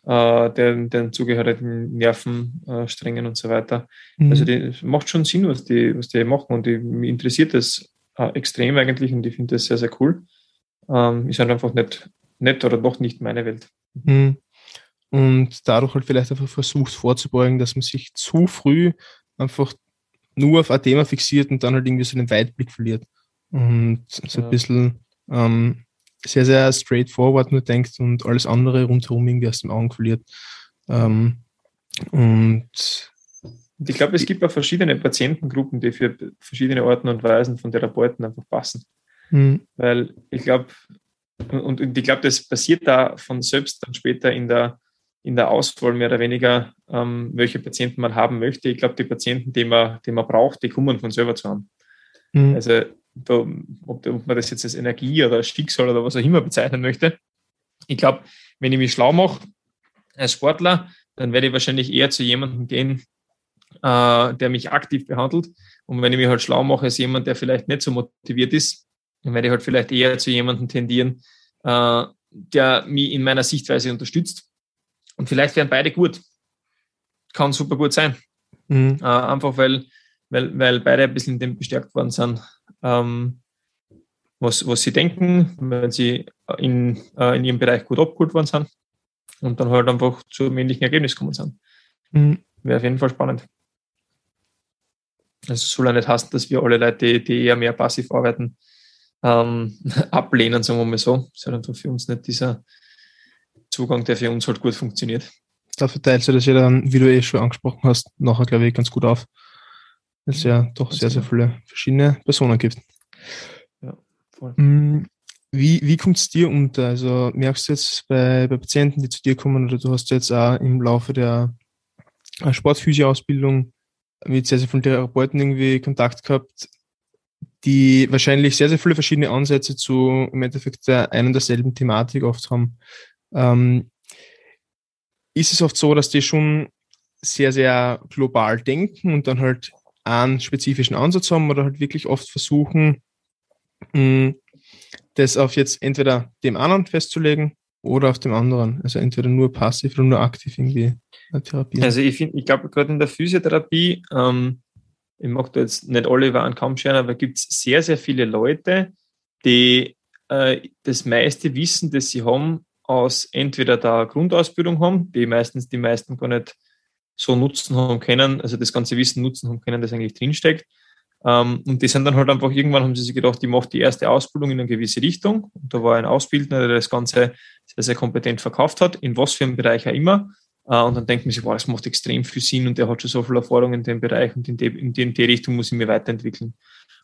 äh, den, den zugehörigen Nervensträngen und so weiter. Mhm. Also die, macht schon Sinn, was die, was die machen und die, mich interessiert das äh, extrem eigentlich und ich finde das sehr, sehr cool. Ähm, ist halt einfach nicht, nicht oder noch nicht meine Welt. Mhm. Und dadurch halt vielleicht einfach versucht vorzubeugen, dass man sich zu früh einfach nur auf ein Thema fixiert und dann halt irgendwie so den Weitblick verliert. Und so ein bisschen ähm, sehr, sehr straightforward nur denkt und alles andere rundherum irgendwie aus dem Augen verliert. Ähm, und ich glaube, es gibt auch verschiedene Patientengruppen, die für verschiedene Arten und Weisen von Therapeuten einfach passen. Mhm. Weil ich glaube, und, und ich glaube, das passiert da von selbst dann später in der, in der Auswahl mehr oder weniger, ähm, welche Patienten man haben möchte. Ich glaube, die Patienten, die man, die man braucht, die kommen von selber zu haben. Mhm. Also da, ob, ob, man das jetzt als Energie oder Schicksal oder was auch immer bezeichnen möchte. Ich glaube, wenn ich mich schlau mache als Sportler, dann werde ich wahrscheinlich eher zu jemandem gehen, äh, der mich aktiv behandelt. Und wenn ich mich halt schlau mache als jemand, der vielleicht nicht so motiviert ist, dann werde ich halt vielleicht eher zu jemandem tendieren, äh, der mich in meiner Sichtweise unterstützt. Und vielleicht wären beide gut. Kann super gut sein. Mhm. Äh, einfach weil, weil, weil beide ein bisschen in dem bestärkt worden sind, ähm, was, was sie denken, wenn sie in, äh, in ihrem Bereich gut abgeholt worden sind und dann halt einfach zu einem ähnlichen Ergebnis gekommen sind. Mhm. Wäre auf jeden Fall spannend. Also es soll ja nicht heißen, dass wir alle Leute, die, die eher mehr passiv arbeiten, ähm, ablehnen, sagen wir mal so. Das ist einfach für uns nicht dieser Zugang, der für uns halt gut funktioniert. Da verteilst du das ja dann, wie du eh schon angesprochen hast, nachher, glaube ich, ganz gut auf. Weil es ja doch sehr, sehr viele verschiedene Personen gibt. Ja, voll. Mm, wie, wie kommt es dir unter? Also merkst du jetzt bei, bei Patienten, die zu dir kommen, oder du hast jetzt auch im Laufe der Sportphysio-Ausbildung mit sehr, sehr vielen Therapeuten irgendwie Kontakt gehabt, die wahrscheinlich sehr, sehr viele verschiedene Ansätze zu im Endeffekt der einen derselben Thematik oft haben. Ähm, ist es oft so, dass die schon sehr, sehr global denken und dann halt einen spezifischen Ansatz haben oder halt wirklich oft versuchen, mh, das auf jetzt entweder dem anderen festzulegen oder auf dem anderen. Also entweder nur passiv oder nur aktiv irgendwie therapieren. Also ich ich glaube gerade in der Physiotherapie, ähm, ich mag da jetzt nicht alle über einen Kamm scheren, aber gibt es sehr, sehr viele Leute, die äh, das meiste Wissen, das sie haben, aus entweder der Grundausbildung haben, die meistens die meisten gar nicht so nutzen haben können, also das ganze Wissen nutzen haben können, das eigentlich drinsteckt. Ähm, und die sind dann halt einfach, irgendwann haben sie sich gedacht, die macht die erste Ausbildung in eine gewisse Richtung. Und da war ein Ausbildner, der das Ganze sehr, sehr kompetent verkauft hat, in was für einem Bereich auch immer. Äh, und dann denkt man sich, wow, das macht extrem viel Sinn und der hat schon so viel Erfahrung in dem Bereich und in die, in die, in die Richtung muss ich mich weiterentwickeln.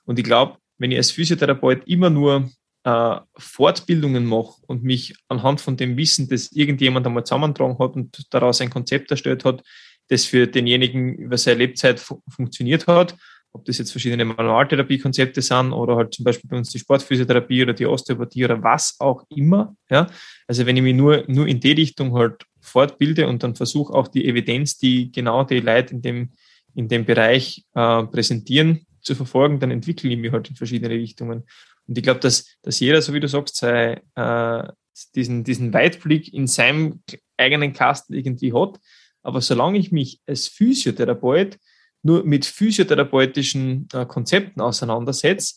Und ich glaube, wenn ich als Physiotherapeut immer nur äh, Fortbildungen mache und mich anhand von dem Wissen, das irgendjemand einmal zusammentragen hat und daraus ein Konzept erstellt hat, das für denjenigen über seine Lebzeit fu funktioniert hat, ob das jetzt verschiedene Manualtherapiekonzepte sind oder halt zum Beispiel bei uns die Sportphysiotherapie oder die Osteopathie oder was auch immer. Ja? Also wenn ich mich nur, nur in die Richtung halt fortbilde und dann versuche auch die Evidenz, die genau die Leute in dem, in dem Bereich äh, präsentieren, zu verfolgen, dann entwickle ich mich halt in verschiedene Richtungen. Und ich glaube, dass, dass jeder, so wie du sagst, sei, äh, diesen, diesen Weitblick in seinem eigenen Kasten irgendwie hat. Aber solange ich mich als Physiotherapeut nur mit physiotherapeutischen äh, Konzepten auseinandersetze,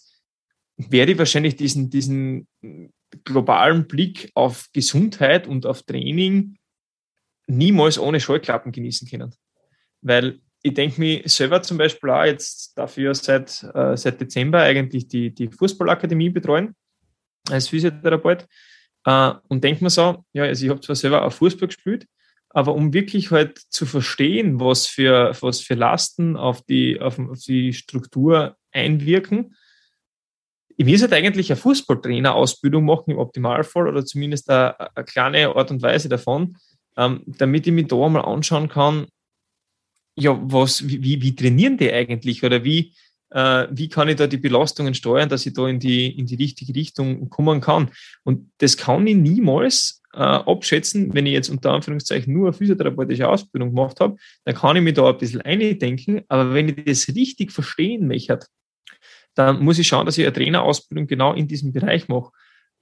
werde ich wahrscheinlich diesen, diesen globalen Blick auf Gesundheit und auf Training niemals ohne Scheuklappen genießen können. Weil ich denke mir selber zum Beispiel auch jetzt dafür seit, äh, seit Dezember eigentlich die, die Fußballakademie betreuen als Physiotherapeut. Äh, und denke mir so, ja, also ich habe zwar selber auch Fußball gespielt, aber um wirklich halt zu verstehen, was für, was für Lasten auf die, auf, auf die Struktur einwirken, ich will halt eigentlich eine Fußballtrainer-Ausbildung machen im Optimalfall oder zumindest eine, eine, kleine Art und Weise davon, ähm, damit ich mich da mal anschauen kann, ja, was, wie, wie trainieren die eigentlich oder wie, äh, wie kann ich da die Belastungen steuern, dass ich da in die, in die richtige Richtung kommen kann. Und das kann ich niemals äh, abschätzen, wenn ich jetzt unter Anführungszeichen nur eine physiotherapeutische Ausbildung gemacht habe, dann kann ich mir da ein bisschen eindenken, aber wenn ich das richtig verstehen möchte, dann muss ich schauen, dass ich eine Trainerausbildung genau in diesem Bereich mache.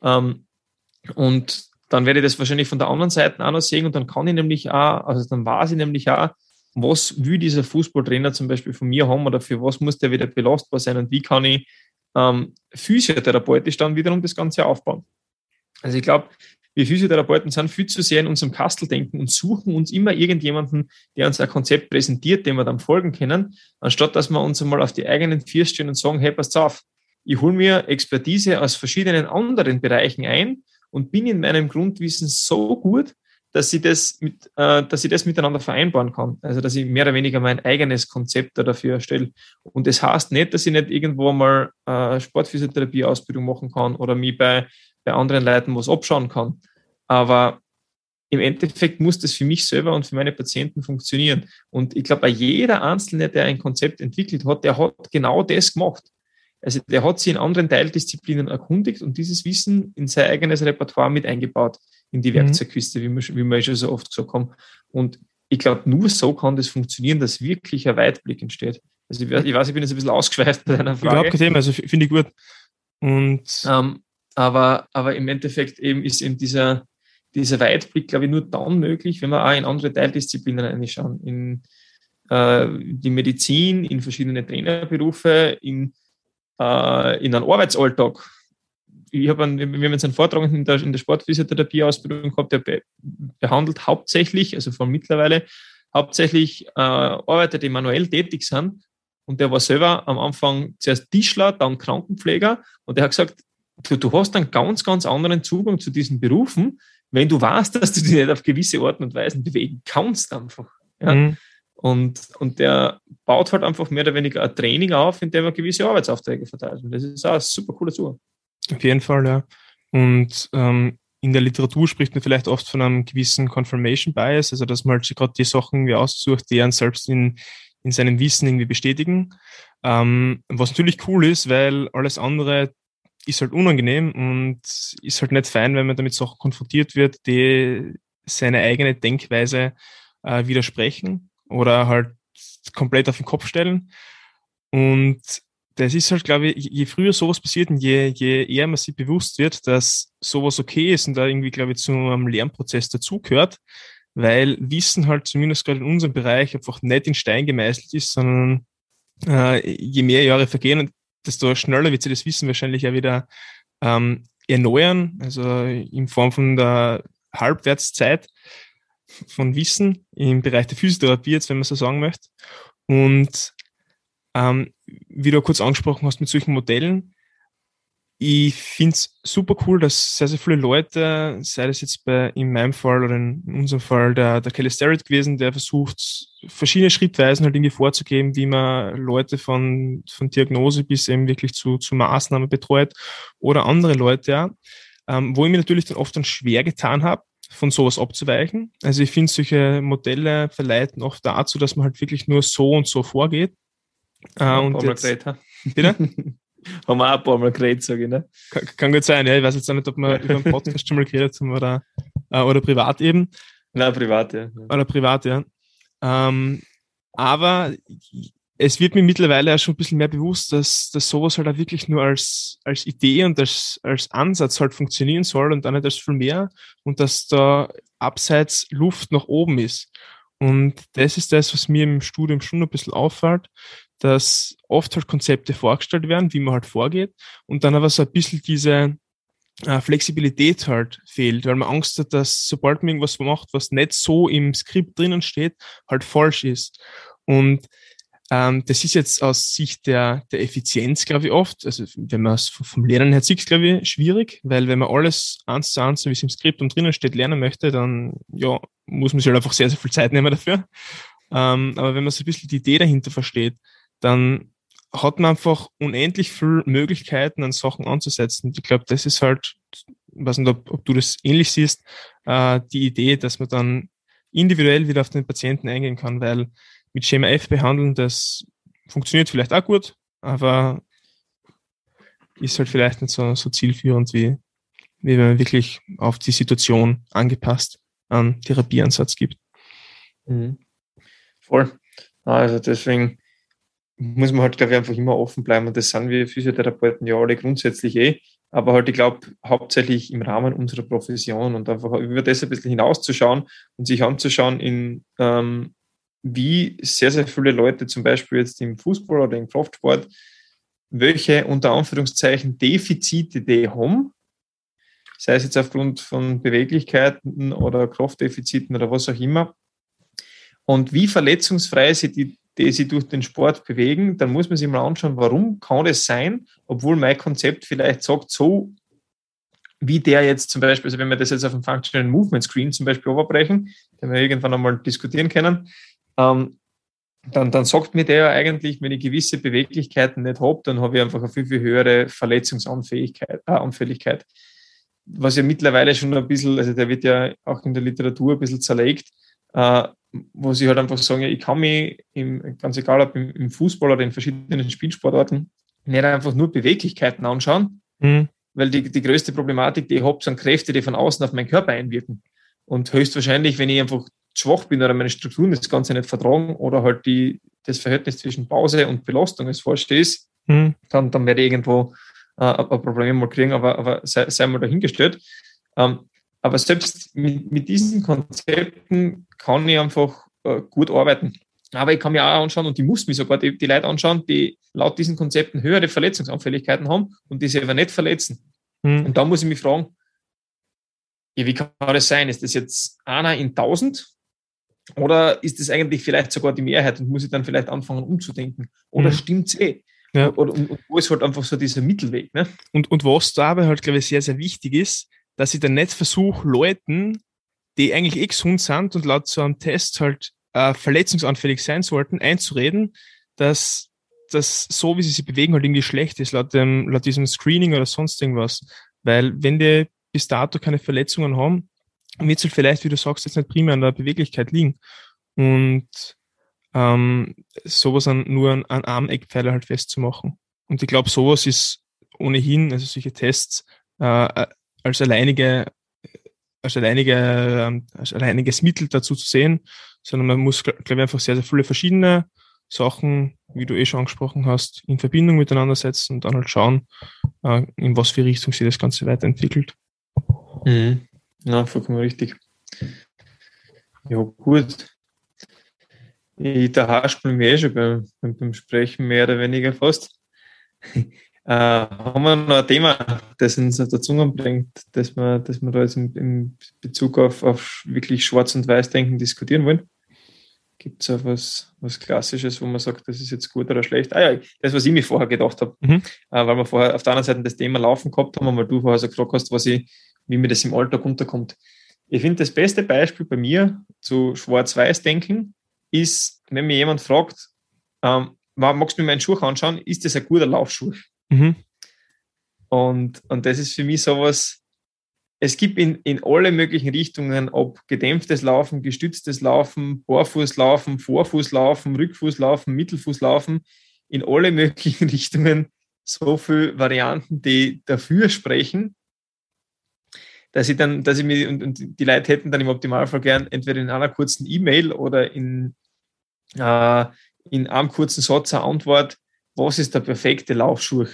Ähm, und dann werde ich das wahrscheinlich von der anderen Seite auch noch sehen und dann kann ich nämlich auch, also dann weiß ich nämlich auch, was will dieser Fußballtrainer zum Beispiel von mir haben oder für was muss der wieder belastbar sein und wie kann ich ähm, physiotherapeutisch dann wiederum das Ganze aufbauen. Also ich glaube, wir Physiotherapeuten sind viel zu sehr in unserem Kastel denken und suchen uns immer irgendjemanden, der uns ein Konzept präsentiert, dem wir dann folgen können, anstatt dass wir uns einmal auf die eigenen vier stehen und sagen, hey, pass auf, ich hole mir Expertise aus verschiedenen anderen Bereichen ein und bin in meinem Grundwissen so gut, dass ich das mit, äh, dass ich das miteinander vereinbaren kann. Also dass ich mehr oder weniger mein eigenes Konzept dafür erstelle. Und das heißt nicht, dass ich nicht irgendwo mal äh, Sportphysiotherapie-Ausbildung machen kann oder mich bei bei anderen Leuten was abschauen kann. Aber im Endeffekt muss das für mich selber und für meine Patienten funktionieren. Und ich glaube, jeder Einzelne, der ein Konzept entwickelt hat, der hat genau das gemacht. Also der hat sich in anderen Teildisziplinen erkundigt und dieses Wissen in sein eigenes Repertoire mit eingebaut, in die mhm. Werkzeugkiste, wie wir, wie wir schon so oft gesagt haben. Und ich glaube, nur so kann das funktionieren, dass wirklich ein Weitblick entsteht. Also ich, ich weiß, ich bin jetzt ein bisschen ausgeschweift bei deiner Frage. Überhaupt kein Thema, also finde ich gut. Und ähm, aber, aber im Endeffekt eben ist eben dieser, dieser Weitblick, glaube ich, nur dann möglich, wenn wir auch in andere Teildisziplinen reinschauen. In äh, die Medizin, in verschiedene Trainerberufe, in, äh, in einen Arbeitsalltag. Ich habe einen, wir haben jetzt einen Vortrag in der, in der Sportphysiotherapie-Ausbildung gehabt, der be behandelt hauptsächlich, also von mittlerweile, hauptsächlich äh, Arbeiter, die manuell tätig sind. Und der war selber am Anfang zuerst Tischler, dann Krankenpfleger. Und der hat gesagt, du, du hast einen ganz, ganz anderen Zugang zu diesen Berufen, wenn du weißt, dass du dich nicht auf gewisse Arten und Weisen bewegen kannst einfach. Ja? Mhm. Und, und der baut halt einfach mehr oder weniger ein Training auf, in dem er gewisse Arbeitsaufträge verteilt. Und das ist auch ein super cooler Zugang. Auf jeden Fall, ja. Und ähm, in der Literatur spricht man vielleicht oft von einem gewissen Confirmation Bias, also dass man halt gerade die Sachen irgendwie aussucht, die einen selbst in, in seinem Wissen irgendwie bestätigen. Ähm, was natürlich cool ist, weil alles andere ist halt unangenehm und ist halt nicht fein, wenn man damit Sachen konfrontiert wird, die seine eigene Denkweise äh, widersprechen oder halt komplett auf den Kopf stellen. Und das ist halt, glaube ich, je früher sowas passiert und je, je eher man sich bewusst wird, dass sowas okay ist und da irgendwie, glaube ich, zu einem Lernprozess dazugehört, weil Wissen halt zumindest gerade in unserem Bereich einfach nicht in Stein gemeißelt ist, sondern äh, je mehr Jahre vergehen desto schneller wird sich das Wissen wahrscheinlich ja wieder ähm, erneuern, also in Form von der Halbwertszeit von Wissen im Bereich der Physiotherapie, jetzt wenn man so sagen möchte. Und ähm, wie du kurz angesprochen hast mit solchen Modellen, ich finde es super cool, dass sehr, sehr viele Leute, sei das jetzt bei in meinem Fall oder in unserem Fall der, der Kelly Starrett gewesen, der versucht, verschiedene Schrittweisen halt irgendwie vorzugeben, wie man Leute von, von Diagnose bis eben wirklich zu, zu Maßnahmen betreut oder andere Leute, ja, ähm, wo ich mir natürlich dann oft dann schwer getan habe, von sowas abzuweichen. Also ich finde, solche Modelle verleiten oft dazu, dass man halt wirklich nur so und so vorgeht. Äh, und jetzt, bitte? haben wir auch ein paar Mal geredet, sage ich. Ne? Kann, kann gut sein, ja. Ich weiß jetzt auch nicht, ob wir über einen Podcast schon mal geredet haben oder, äh, oder privat eben. Nein, privat, ja. Oder privat, ja. Ähm, aber es wird mir mittlerweile auch schon ein bisschen mehr bewusst, dass, dass sowas halt auch wirklich nur als, als Idee und als, als Ansatz halt funktionieren soll und dann nicht als viel mehr und dass da abseits Luft nach oben ist. Und das ist das, was mir im Studium schon ein bisschen auffällt, dass oft halt Konzepte vorgestellt werden, wie man halt vorgeht und dann aber so ein bisschen diese äh, Flexibilität halt fehlt, weil man Angst hat, dass sobald man irgendwas macht, was nicht so im Skript drinnen steht, halt falsch ist. Und ähm, das ist jetzt aus Sicht der, der Effizienz, glaube ich, oft, also wenn man es vom Lernen her sieht, glaube ich, schwierig, weil wenn man alles eins zu eins, so wie es im Skript und drinnen steht, lernen möchte, dann ja, muss man sich halt einfach sehr, sehr viel Zeit nehmen dafür. Ähm, aber wenn man so ein bisschen die Idee dahinter versteht, dann hat man einfach unendlich viel Möglichkeiten, an Sachen anzusetzen. Ich glaube, das ist halt, weiß nicht, ob, ob du das ähnlich siehst, äh, die Idee, dass man dann individuell wieder auf den Patienten eingehen kann, weil mit Schema F behandeln, das funktioniert vielleicht auch gut, aber ist halt vielleicht nicht so, so zielführend, wie, wie wenn man wirklich auf die Situation angepasst einen Therapieansatz gibt. Mhm. Voll. Also deswegen muss man halt, glaube ich, einfach immer offen bleiben. Und das sind wir Physiotherapeuten ja alle grundsätzlich eh. Aber halt, ich glaube, hauptsächlich im Rahmen unserer Profession und einfach über das ein bisschen hinauszuschauen und sich anzuschauen, in ähm, wie sehr, sehr viele Leute zum Beispiel jetzt im Fußball oder im Kraftsport, welche unter Anführungszeichen Defizite die haben, sei es jetzt aufgrund von Beweglichkeiten oder Kraftdefiziten oder was auch immer, und wie verletzungsfrei sie die die sich durch den Sport bewegen, dann muss man sich mal anschauen, warum kann das sein, obwohl mein Konzept vielleicht sagt, so wie der jetzt zum Beispiel, also wenn wir das jetzt auf dem Functional Movement Screen zum Beispiel überbrechen, den wir irgendwann einmal diskutieren können, ähm, dann, dann sagt mir der ja eigentlich, wenn ich gewisse Beweglichkeiten nicht habe, dann habe ich einfach eine viel, viel höhere Verletzungsanfälligkeit. Äh, was ja mittlerweile schon ein bisschen, also der wird ja auch in der Literatur ein bisschen zerlegt, äh, wo sie halt einfach sagen, ja, ich kann mich, im, ganz egal ob im, im, Fußball oder in verschiedenen Spielsportarten, nicht einfach nur Beweglichkeiten anschauen, mhm. weil die, die größte Problematik, die ich habe, sind Kräfte, die von außen auf meinen Körper einwirken. Und höchstwahrscheinlich, wenn ich einfach schwach bin oder meine Strukturen das Ganze nicht vertragen oder halt die, das Verhältnis zwischen Pause und Belastung als falsch ist, mhm. dann, dann werde ich irgendwo äh, ein Problem mal kriegen, aber, aber sei, sei mal dahingestellt. Ähm, aber selbst mit, mit diesen Konzepten kann ich einfach äh, gut arbeiten. Aber ich kann mir auch anschauen und ich muss mir sogar die, die Leute anschauen, die laut diesen Konzepten höhere Verletzungsanfälligkeiten haben und die sich aber nicht verletzen. Mhm. Und da muss ich mich fragen, ja, wie kann das sein? Ist das jetzt einer in tausend? Oder ist das eigentlich vielleicht sogar die Mehrheit und muss ich dann vielleicht anfangen umzudenken? Oder mhm. stimmt es eh? Ja. Und, und, und, wo ist halt einfach so dieser Mittelweg? Ne? Und, und was dabei halt, glaube ich, sehr, sehr wichtig ist, dass ich dann nicht versuche, Leuten, die eigentlich eh gesund sind und laut so einem Test halt äh, verletzungsanfällig sein sollten, einzureden, dass das so, wie sie sich bewegen, halt irgendwie schlecht ist, laut, dem, laut diesem Screening oder sonst irgendwas. Weil wenn die bis dato keine Verletzungen haben, wird es halt vielleicht, wie du sagst, jetzt nicht primär an der Beweglichkeit liegen. Und ähm, sowas an, nur an, an Armeckpfeiler halt festzumachen. Und ich glaube, sowas ist ohnehin, also solche Tests, äh, als alleinige, als alleinige, ähm, als alleiniges Mittel dazu zu sehen, sondern man muss, glaube ich, einfach sehr, sehr viele verschiedene Sachen, wie du eh schon angesprochen hast, in Verbindung miteinander setzen und dann halt schauen, äh, in was für Richtung sich das Ganze weiterentwickelt. Mhm. Ja, vollkommen richtig. Ja, gut. Ich, da du mir eh schon beim, beim Sprechen mehr oder weniger fast. Äh, haben wir noch ein Thema, das uns auf der Zunge bringt, dass wir, dass wir da jetzt in, in Bezug auf, auf wirklich Schwarz- und Weiß-Denken diskutieren wollen? Gibt es auch was, was Klassisches, wo man sagt, das ist jetzt gut oder schlecht? Ah ja, das, was ich mir vorher gedacht habe, mhm. äh, weil wir vorher auf der anderen Seite das Thema laufen gehabt haben, weil du vorher so gefragt hast, was ich, wie mir das im Alltag unterkommt. Ich finde, das beste Beispiel bei mir zu Schwarz-Weiß-Denken ist, wenn mir jemand fragt, ähm, magst du mir meinen Schuh anschauen, ist das ein guter Laufschuh? Mhm. Und, und das ist für mich sowas, es gibt in, in alle möglichen Richtungen, ob gedämpftes Laufen, gestütztes Laufen, Vorfußlaufen, Vorfußlaufen, Rückfußlaufen, Mittelfußlaufen, in alle möglichen Richtungen so viele Varianten, die dafür sprechen, dass ich dann, dass ich mir, und, und die Leute hätten dann im Optimalfall gern entweder in einer kurzen E-Mail oder in, äh, in einem kurzen Satz eine Antwort, was ist der perfekte Laufschuh?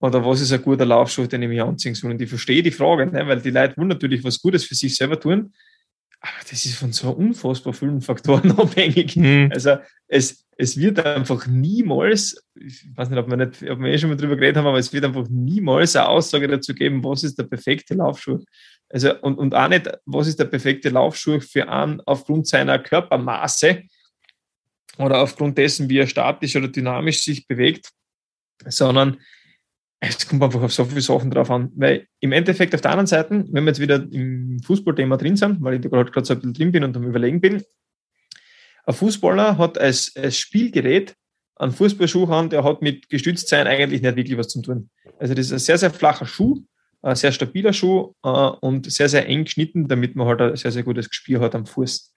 Oder was ist ein guter Laufschuh, den ich mir anziehen soll? Und ich verstehe die Frage, ne? weil die Leute wollen natürlich was Gutes für sich selber tun, aber das ist von so unfassbar vielen Faktoren abhängig. Mhm. Also es, es wird einfach niemals, ich weiß nicht, ob wir, nicht, ob wir eh schon mal drüber geredet haben, aber es wird einfach niemals eine Aussage dazu geben, was ist der perfekte Laufschuh. Also und, und auch nicht, was ist der perfekte Laufschuh für einen aufgrund seiner Körpermaße, oder aufgrund dessen, wie er statisch oder dynamisch sich bewegt, sondern es kommt einfach auf so viele Sachen drauf an. Weil im Endeffekt auf der anderen Seite, wenn wir jetzt wieder im Fußballthema drin sind, weil ich da gerade so ein bisschen drin bin und am Überlegen bin, ein Fußballer hat als, als Spielgerät einen Fußballschuh an, der hat mit Gestütztsein eigentlich nicht wirklich was zu tun. Also das ist ein sehr, sehr flacher Schuh, ein sehr stabiler Schuh äh, und sehr, sehr eng geschnitten, damit man halt ein sehr, sehr gutes Gespür hat am Fuß.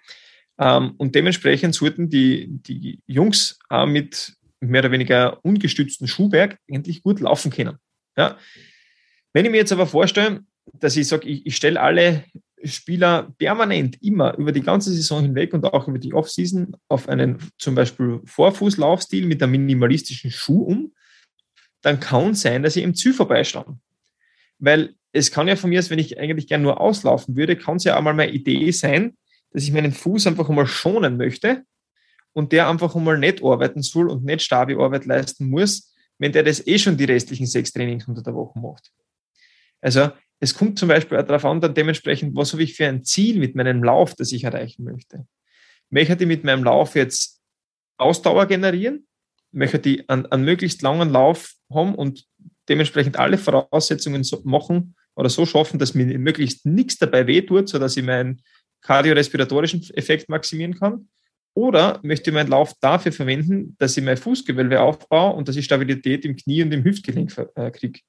Ähm, und dementsprechend sollten die, die Jungs äh, mit mehr oder weniger ungestützten Schuhwerk endlich gut laufen können. Ja. Wenn ich mir jetzt aber vorstelle, dass ich sage, ich, ich stelle alle Spieler permanent immer über die ganze Saison hinweg und auch über die Offseason auf einen zum Beispiel Vorfußlaufstil mit einem minimalistischen Schuh um, dann kann es sein, dass sie im Ziel vorbeischauen. Weil es kann ja von mir aus, wenn ich eigentlich gerne nur auslaufen würde, kann es ja einmal meine Idee sein, dass ich meinen Fuß einfach einmal schonen möchte und der einfach einmal nicht arbeiten soll und nicht Stabi-Arbeit leisten muss, wenn der das eh schon die restlichen sechs Trainings unter der Woche macht. Also es kommt zum Beispiel auch darauf an, dann dementsprechend, was habe ich für ein Ziel mit meinem Lauf, das ich erreichen möchte. Möchte ich mit meinem Lauf jetzt Ausdauer generieren? Möchte ich einen, einen möglichst langen Lauf haben und dementsprechend alle Voraussetzungen so machen oder so schaffen, dass mir möglichst nichts dabei wehtut, sodass ich mein kardiorespiratorischen Effekt maximieren kann? Oder möchte ich meinen Lauf dafür verwenden, dass ich mein Fußgewölbe aufbaue und dass ich Stabilität im Knie und im Hüftgelenk äh, kriege?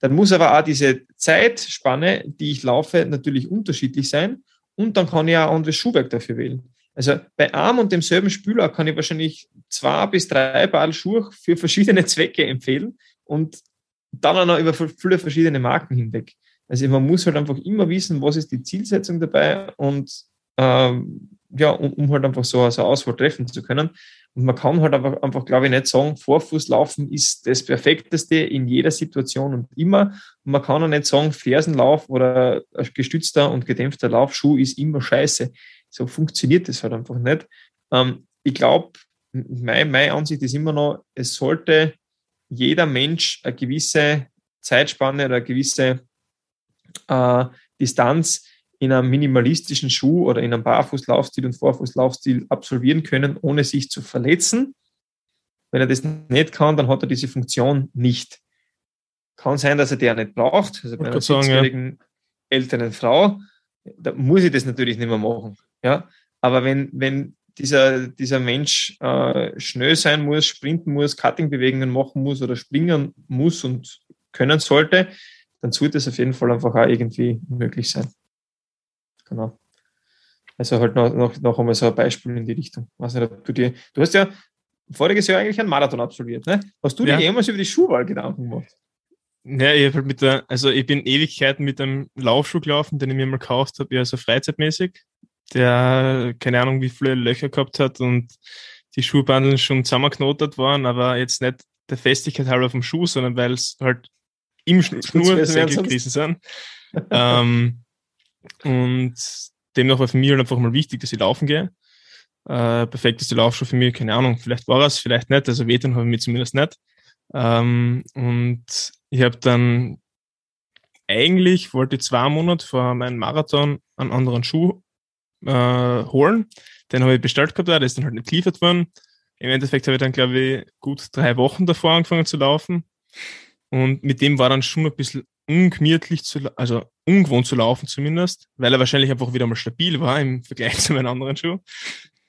Dann muss aber auch diese Zeitspanne, die ich laufe, natürlich unterschiedlich sein. Und dann kann ich auch anderes Schuhwerk dafür wählen. Also bei einem und demselben Spüler kann ich wahrscheinlich zwei bis drei Paar Schuhe für verschiedene Zwecke empfehlen und dann auch noch über viele verschiedene Marken hinweg. Also man muss halt einfach immer wissen, was ist die Zielsetzung dabei und ähm, ja, um, um, halt einfach so, eine Auswahl treffen zu können. Und man kann halt einfach, einfach glaube ich, nicht sagen, Vorfußlaufen ist das Perfekteste in jeder Situation und immer. Und man kann auch nicht sagen, Fersenlauf oder gestützter und gedämpfter Laufschuh ist immer scheiße. So funktioniert das halt einfach nicht. Ähm, ich glaube, mein, meine Ansicht ist immer noch, es sollte jeder Mensch eine gewisse Zeitspanne oder eine gewisse äh, Distanz in einem minimalistischen Schuh oder in einem Barfußlaufstil und Vorfußlaufstil absolvieren können, ohne sich zu verletzen. Wenn er das nicht kann, dann hat er diese Funktion nicht. Kann sein, dass er der nicht braucht. Also bei einer 70-jährigen ja. älteren Frau, da muss ich das natürlich nicht mehr machen. Ja? Aber wenn, wenn dieser, dieser Mensch äh, schnell sein muss, sprinten muss, Cutting-Bewegungen machen muss oder springen muss und können sollte, dann sollte es auf jeden Fall einfach auch irgendwie möglich sein. Genau. Also halt noch, noch, noch einmal so ein Beispiel in die Richtung. Weiß nicht, du, dir, du hast ja voriges Jahr eigentlich einen Marathon absolviert, ne? Hast du ja. dir jemals über die Schuhwahl Gedanken gemacht? Ja, ich halt mit der, also ich bin Ewigkeiten mit einem Laufschuh gelaufen, den ich mir mal gekauft habe, ja so freizeitmäßig der keine Ahnung wie viele Löcher gehabt hat und die Schuhbandeln schon zusammengeknotet waren, aber jetzt nicht der Festigkeit halber vom Schuh, sondern weil es halt im Schnursenkel gewesen sind. ähm, und demnach war für mich halt einfach mal wichtig, dass ich laufen gehe. Äh, perfekteste Laufschuh für mich, keine Ahnung, vielleicht war es, vielleicht nicht, also wehtun habe ich mir zumindest nicht. Ähm, und ich habe dann eigentlich wollte ich zwei Monate vor meinem Marathon einen anderen Schuh äh, holen. Den habe ich bestellt gehabt, der ist dann halt nicht geliefert worden. Im Endeffekt habe ich dann, glaube ich, gut drei Wochen davor angefangen zu laufen. Und mit dem war dann schon ein bisschen ungemütlich zu, also ungewohnt zu laufen zumindest, weil er wahrscheinlich einfach wieder mal stabil war im Vergleich zu meinen anderen Schuhen.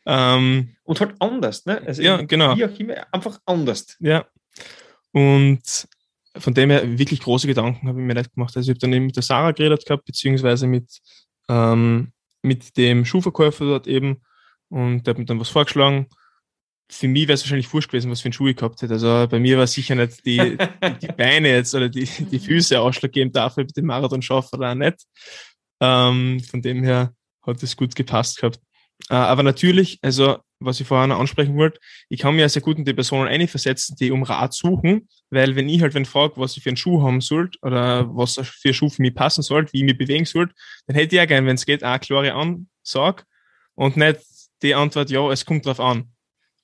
Ähm, und halt anders, ne? Also ja, genau. Wie auch immer, einfach anders. Ja. Und von dem her wirklich große Gedanken habe ich mir nicht gemacht. Also ich habe dann eben mit der Sarah geredet gehabt, beziehungsweise mit ähm, mit dem Schuhverkäufer dort eben und der hat mir dann was vorgeschlagen. Für mich wäre es wahrscheinlich wurscht gewesen, was für einen Schuh ich gehabt hätte. Also bei mir war sicher nicht die, die, Beine jetzt oder die, die Füße ausschlaggebend dafür, ob ich den Marathon schaffe oder auch nicht. Ähm, von dem her hat es gut gepasst gehabt. Äh, aber natürlich, also was ich vorher noch ansprechen wollte, ich kann mir sehr gut in die Personen einversetzen, die um Rat suchen, weil wenn ich halt wenn frage, was ich für einen Schuh haben sollte oder was für ein Schuh für mich passen sollte, wie ich mich bewegen sollte, dann hätte ich ja gerne, wenn es geht, auch eine klare Ansage und nicht die Antwort, ja, es kommt drauf an.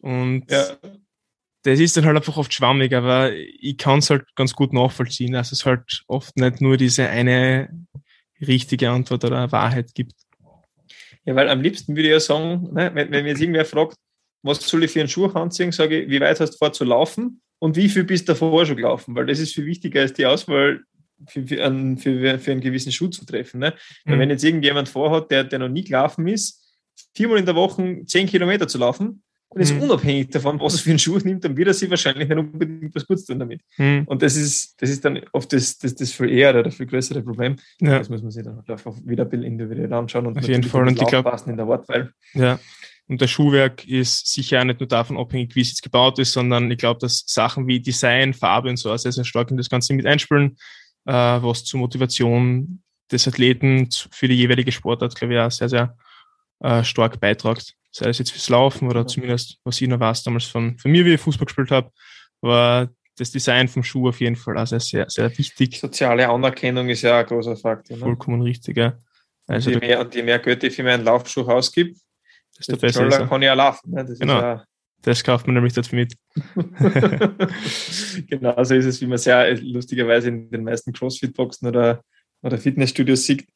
Und ja. das ist dann halt einfach oft schwammig, aber ich kann es halt ganz gut nachvollziehen, dass es halt oft nicht nur diese eine richtige Antwort oder Wahrheit gibt. Ja, weil am liebsten würde ich ja sagen, ne, wenn, wenn mir jetzt irgendwer fragt, was soll ich für einen Schuh anziehen, sage ich, wie weit hast du vor zu laufen und wie viel bist du davor schon gelaufen? Weil das ist viel wichtiger als die Auswahl für, für, einen, für, für einen gewissen Schuh zu treffen. Ne? Mhm. Weil wenn jetzt irgendjemand vorhat, der, der noch nie gelaufen ist, viermal in der Woche zehn Kilometer zu laufen, und ist mhm. unabhängig davon, was er für einen Schuh nimmt, dann wird er sich wahrscheinlich nicht unbedingt was Gutes tun damit. Mhm. Und das ist, das ist dann oft das, das, das viel eher oder viel größere Problem. Ja. Das muss man sich dann halt einfach wieder ein bisschen individuell anschauen und auf jeden Fall und ich glaube in der Wortwahl. Ja. Und das Schuhwerk ist sicher auch nicht nur davon abhängig, wie es jetzt gebaut ist, sondern ich glaube, dass Sachen wie Design, Farbe und so sehr, sehr stark in das Ganze mit einspielen, äh, was zur Motivation des Athleten für die jeweilige Sportart, glaube ich, auch sehr, sehr äh, stark beitragt sei es jetzt fürs Laufen oder zumindest, was ich noch weiß, damals von, von mir, wie ich Fußball gespielt habe, war das Design vom Schuh auf jeden Fall also sehr, sehr wichtig. Soziale Anerkennung ist ja ein großer Faktor. Ne? Vollkommen richtig, ja. Also je mehr, und je mehr Geld ich für meinen Laufschuh ausgibe, desto besser ist er. kann ich ja laufen. Ne? Das genau. Ja das kauft man nämlich dafür mit. genau so ist es, wie man sehr lustigerweise in den meisten Crossfit-Boxen oder, oder Fitnessstudios sieht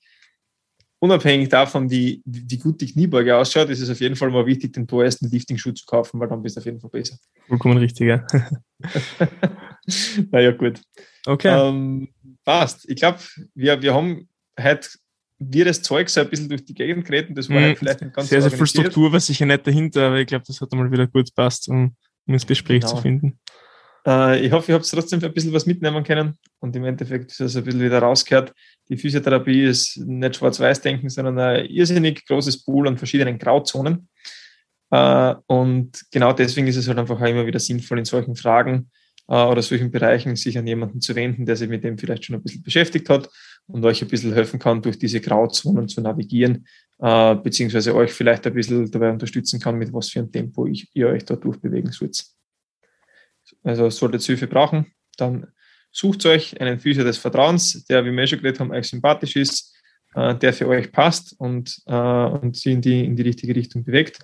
unabhängig davon, wie, wie gut die Kniebeuge ausschaut, ist es auf jeden Fall mal wichtig, den teuersten Lifting-Schuh zu kaufen, weil dann bist du auf jeden Fall besser. Vollkommen richtig, ja. naja, gut. Okay. Ähm, passt. Ich glaube, wir, wir haben heute wir das Zeug so ein bisschen durch die Gegend geredet. Das war halt vielleicht nicht ganz Sehr, sehr viel Struktur war sicher nicht dahinter, aber ich glaube, das hat einmal wieder gut passt, um, um ins Gespräch genau. zu finden. Äh, ich hoffe, ihr habt trotzdem ein bisschen was mitnehmen können und im Endeffekt ist es ein bisschen wieder rausgehört. Die Physiotherapie ist nicht schwarz-weiß-denken, sondern ein irrsinnig großes Pool an verschiedenen Grauzonen. Äh, und genau deswegen ist es halt einfach auch immer wieder sinnvoll, in solchen Fragen äh, oder solchen Bereichen sich an jemanden zu wenden, der sich mit dem vielleicht schon ein bisschen beschäftigt hat und euch ein bisschen helfen kann, durch diese Grauzonen zu navigieren, beziehungsweise euch vielleicht ein bisschen dabei unterstützen kann, mit was für einem Tempo ihr euch da durchbewegen sollt. Also solltet ihr Hilfe brauchen, dann sucht euch einen Physio des Vertrauens, der, wie wir schon geredet haben, euch sympathisch ist, äh, der für euch passt und, äh, und sie in die, in die richtige Richtung bewegt.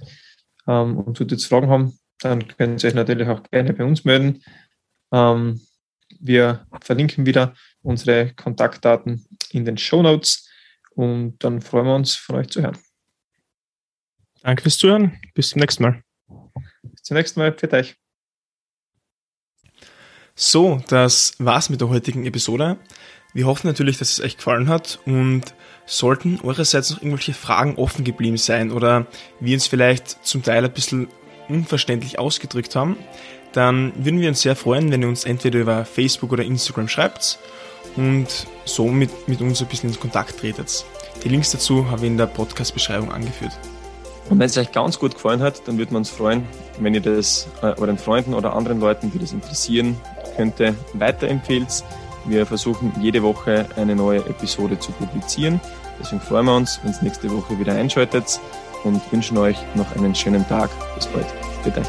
Ähm, und solltet ihr Fragen haben, dann könnt ihr euch natürlich auch gerne bei uns melden. Ähm, wir verlinken wieder unsere Kontaktdaten in den Show Notes und dann freuen wir uns, von euch zu hören. Danke fürs Zuhören. Bis zum nächsten Mal. Bis zum nächsten Mal. Für euch. So, das war's mit der heutigen Episode. Wir hoffen natürlich, dass es euch gefallen hat und sollten eurerseits noch irgendwelche Fragen offen geblieben sein oder wir uns vielleicht zum Teil ein bisschen unverständlich ausgedrückt haben, dann würden wir uns sehr freuen, wenn ihr uns entweder über Facebook oder Instagram schreibt und somit mit uns ein bisschen in Kontakt tretet. Die Links dazu habe ich in der Podcast-Beschreibung angeführt. Und wenn es euch ganz gut gefallen hat, dann würden wir uns freuen, wenn ihr das äh, euren Freunden oder anderen Leuten, die das interessieren könnte, weiterempfehlt. Wir versuchen jede Woche eine neue Episode zu publizieren. Deswegen freuen wir uns, wenn ihr nächste Woche wieder einschaltet und wünschen euch noch einen schönen Tag. Bis bald. Bitte.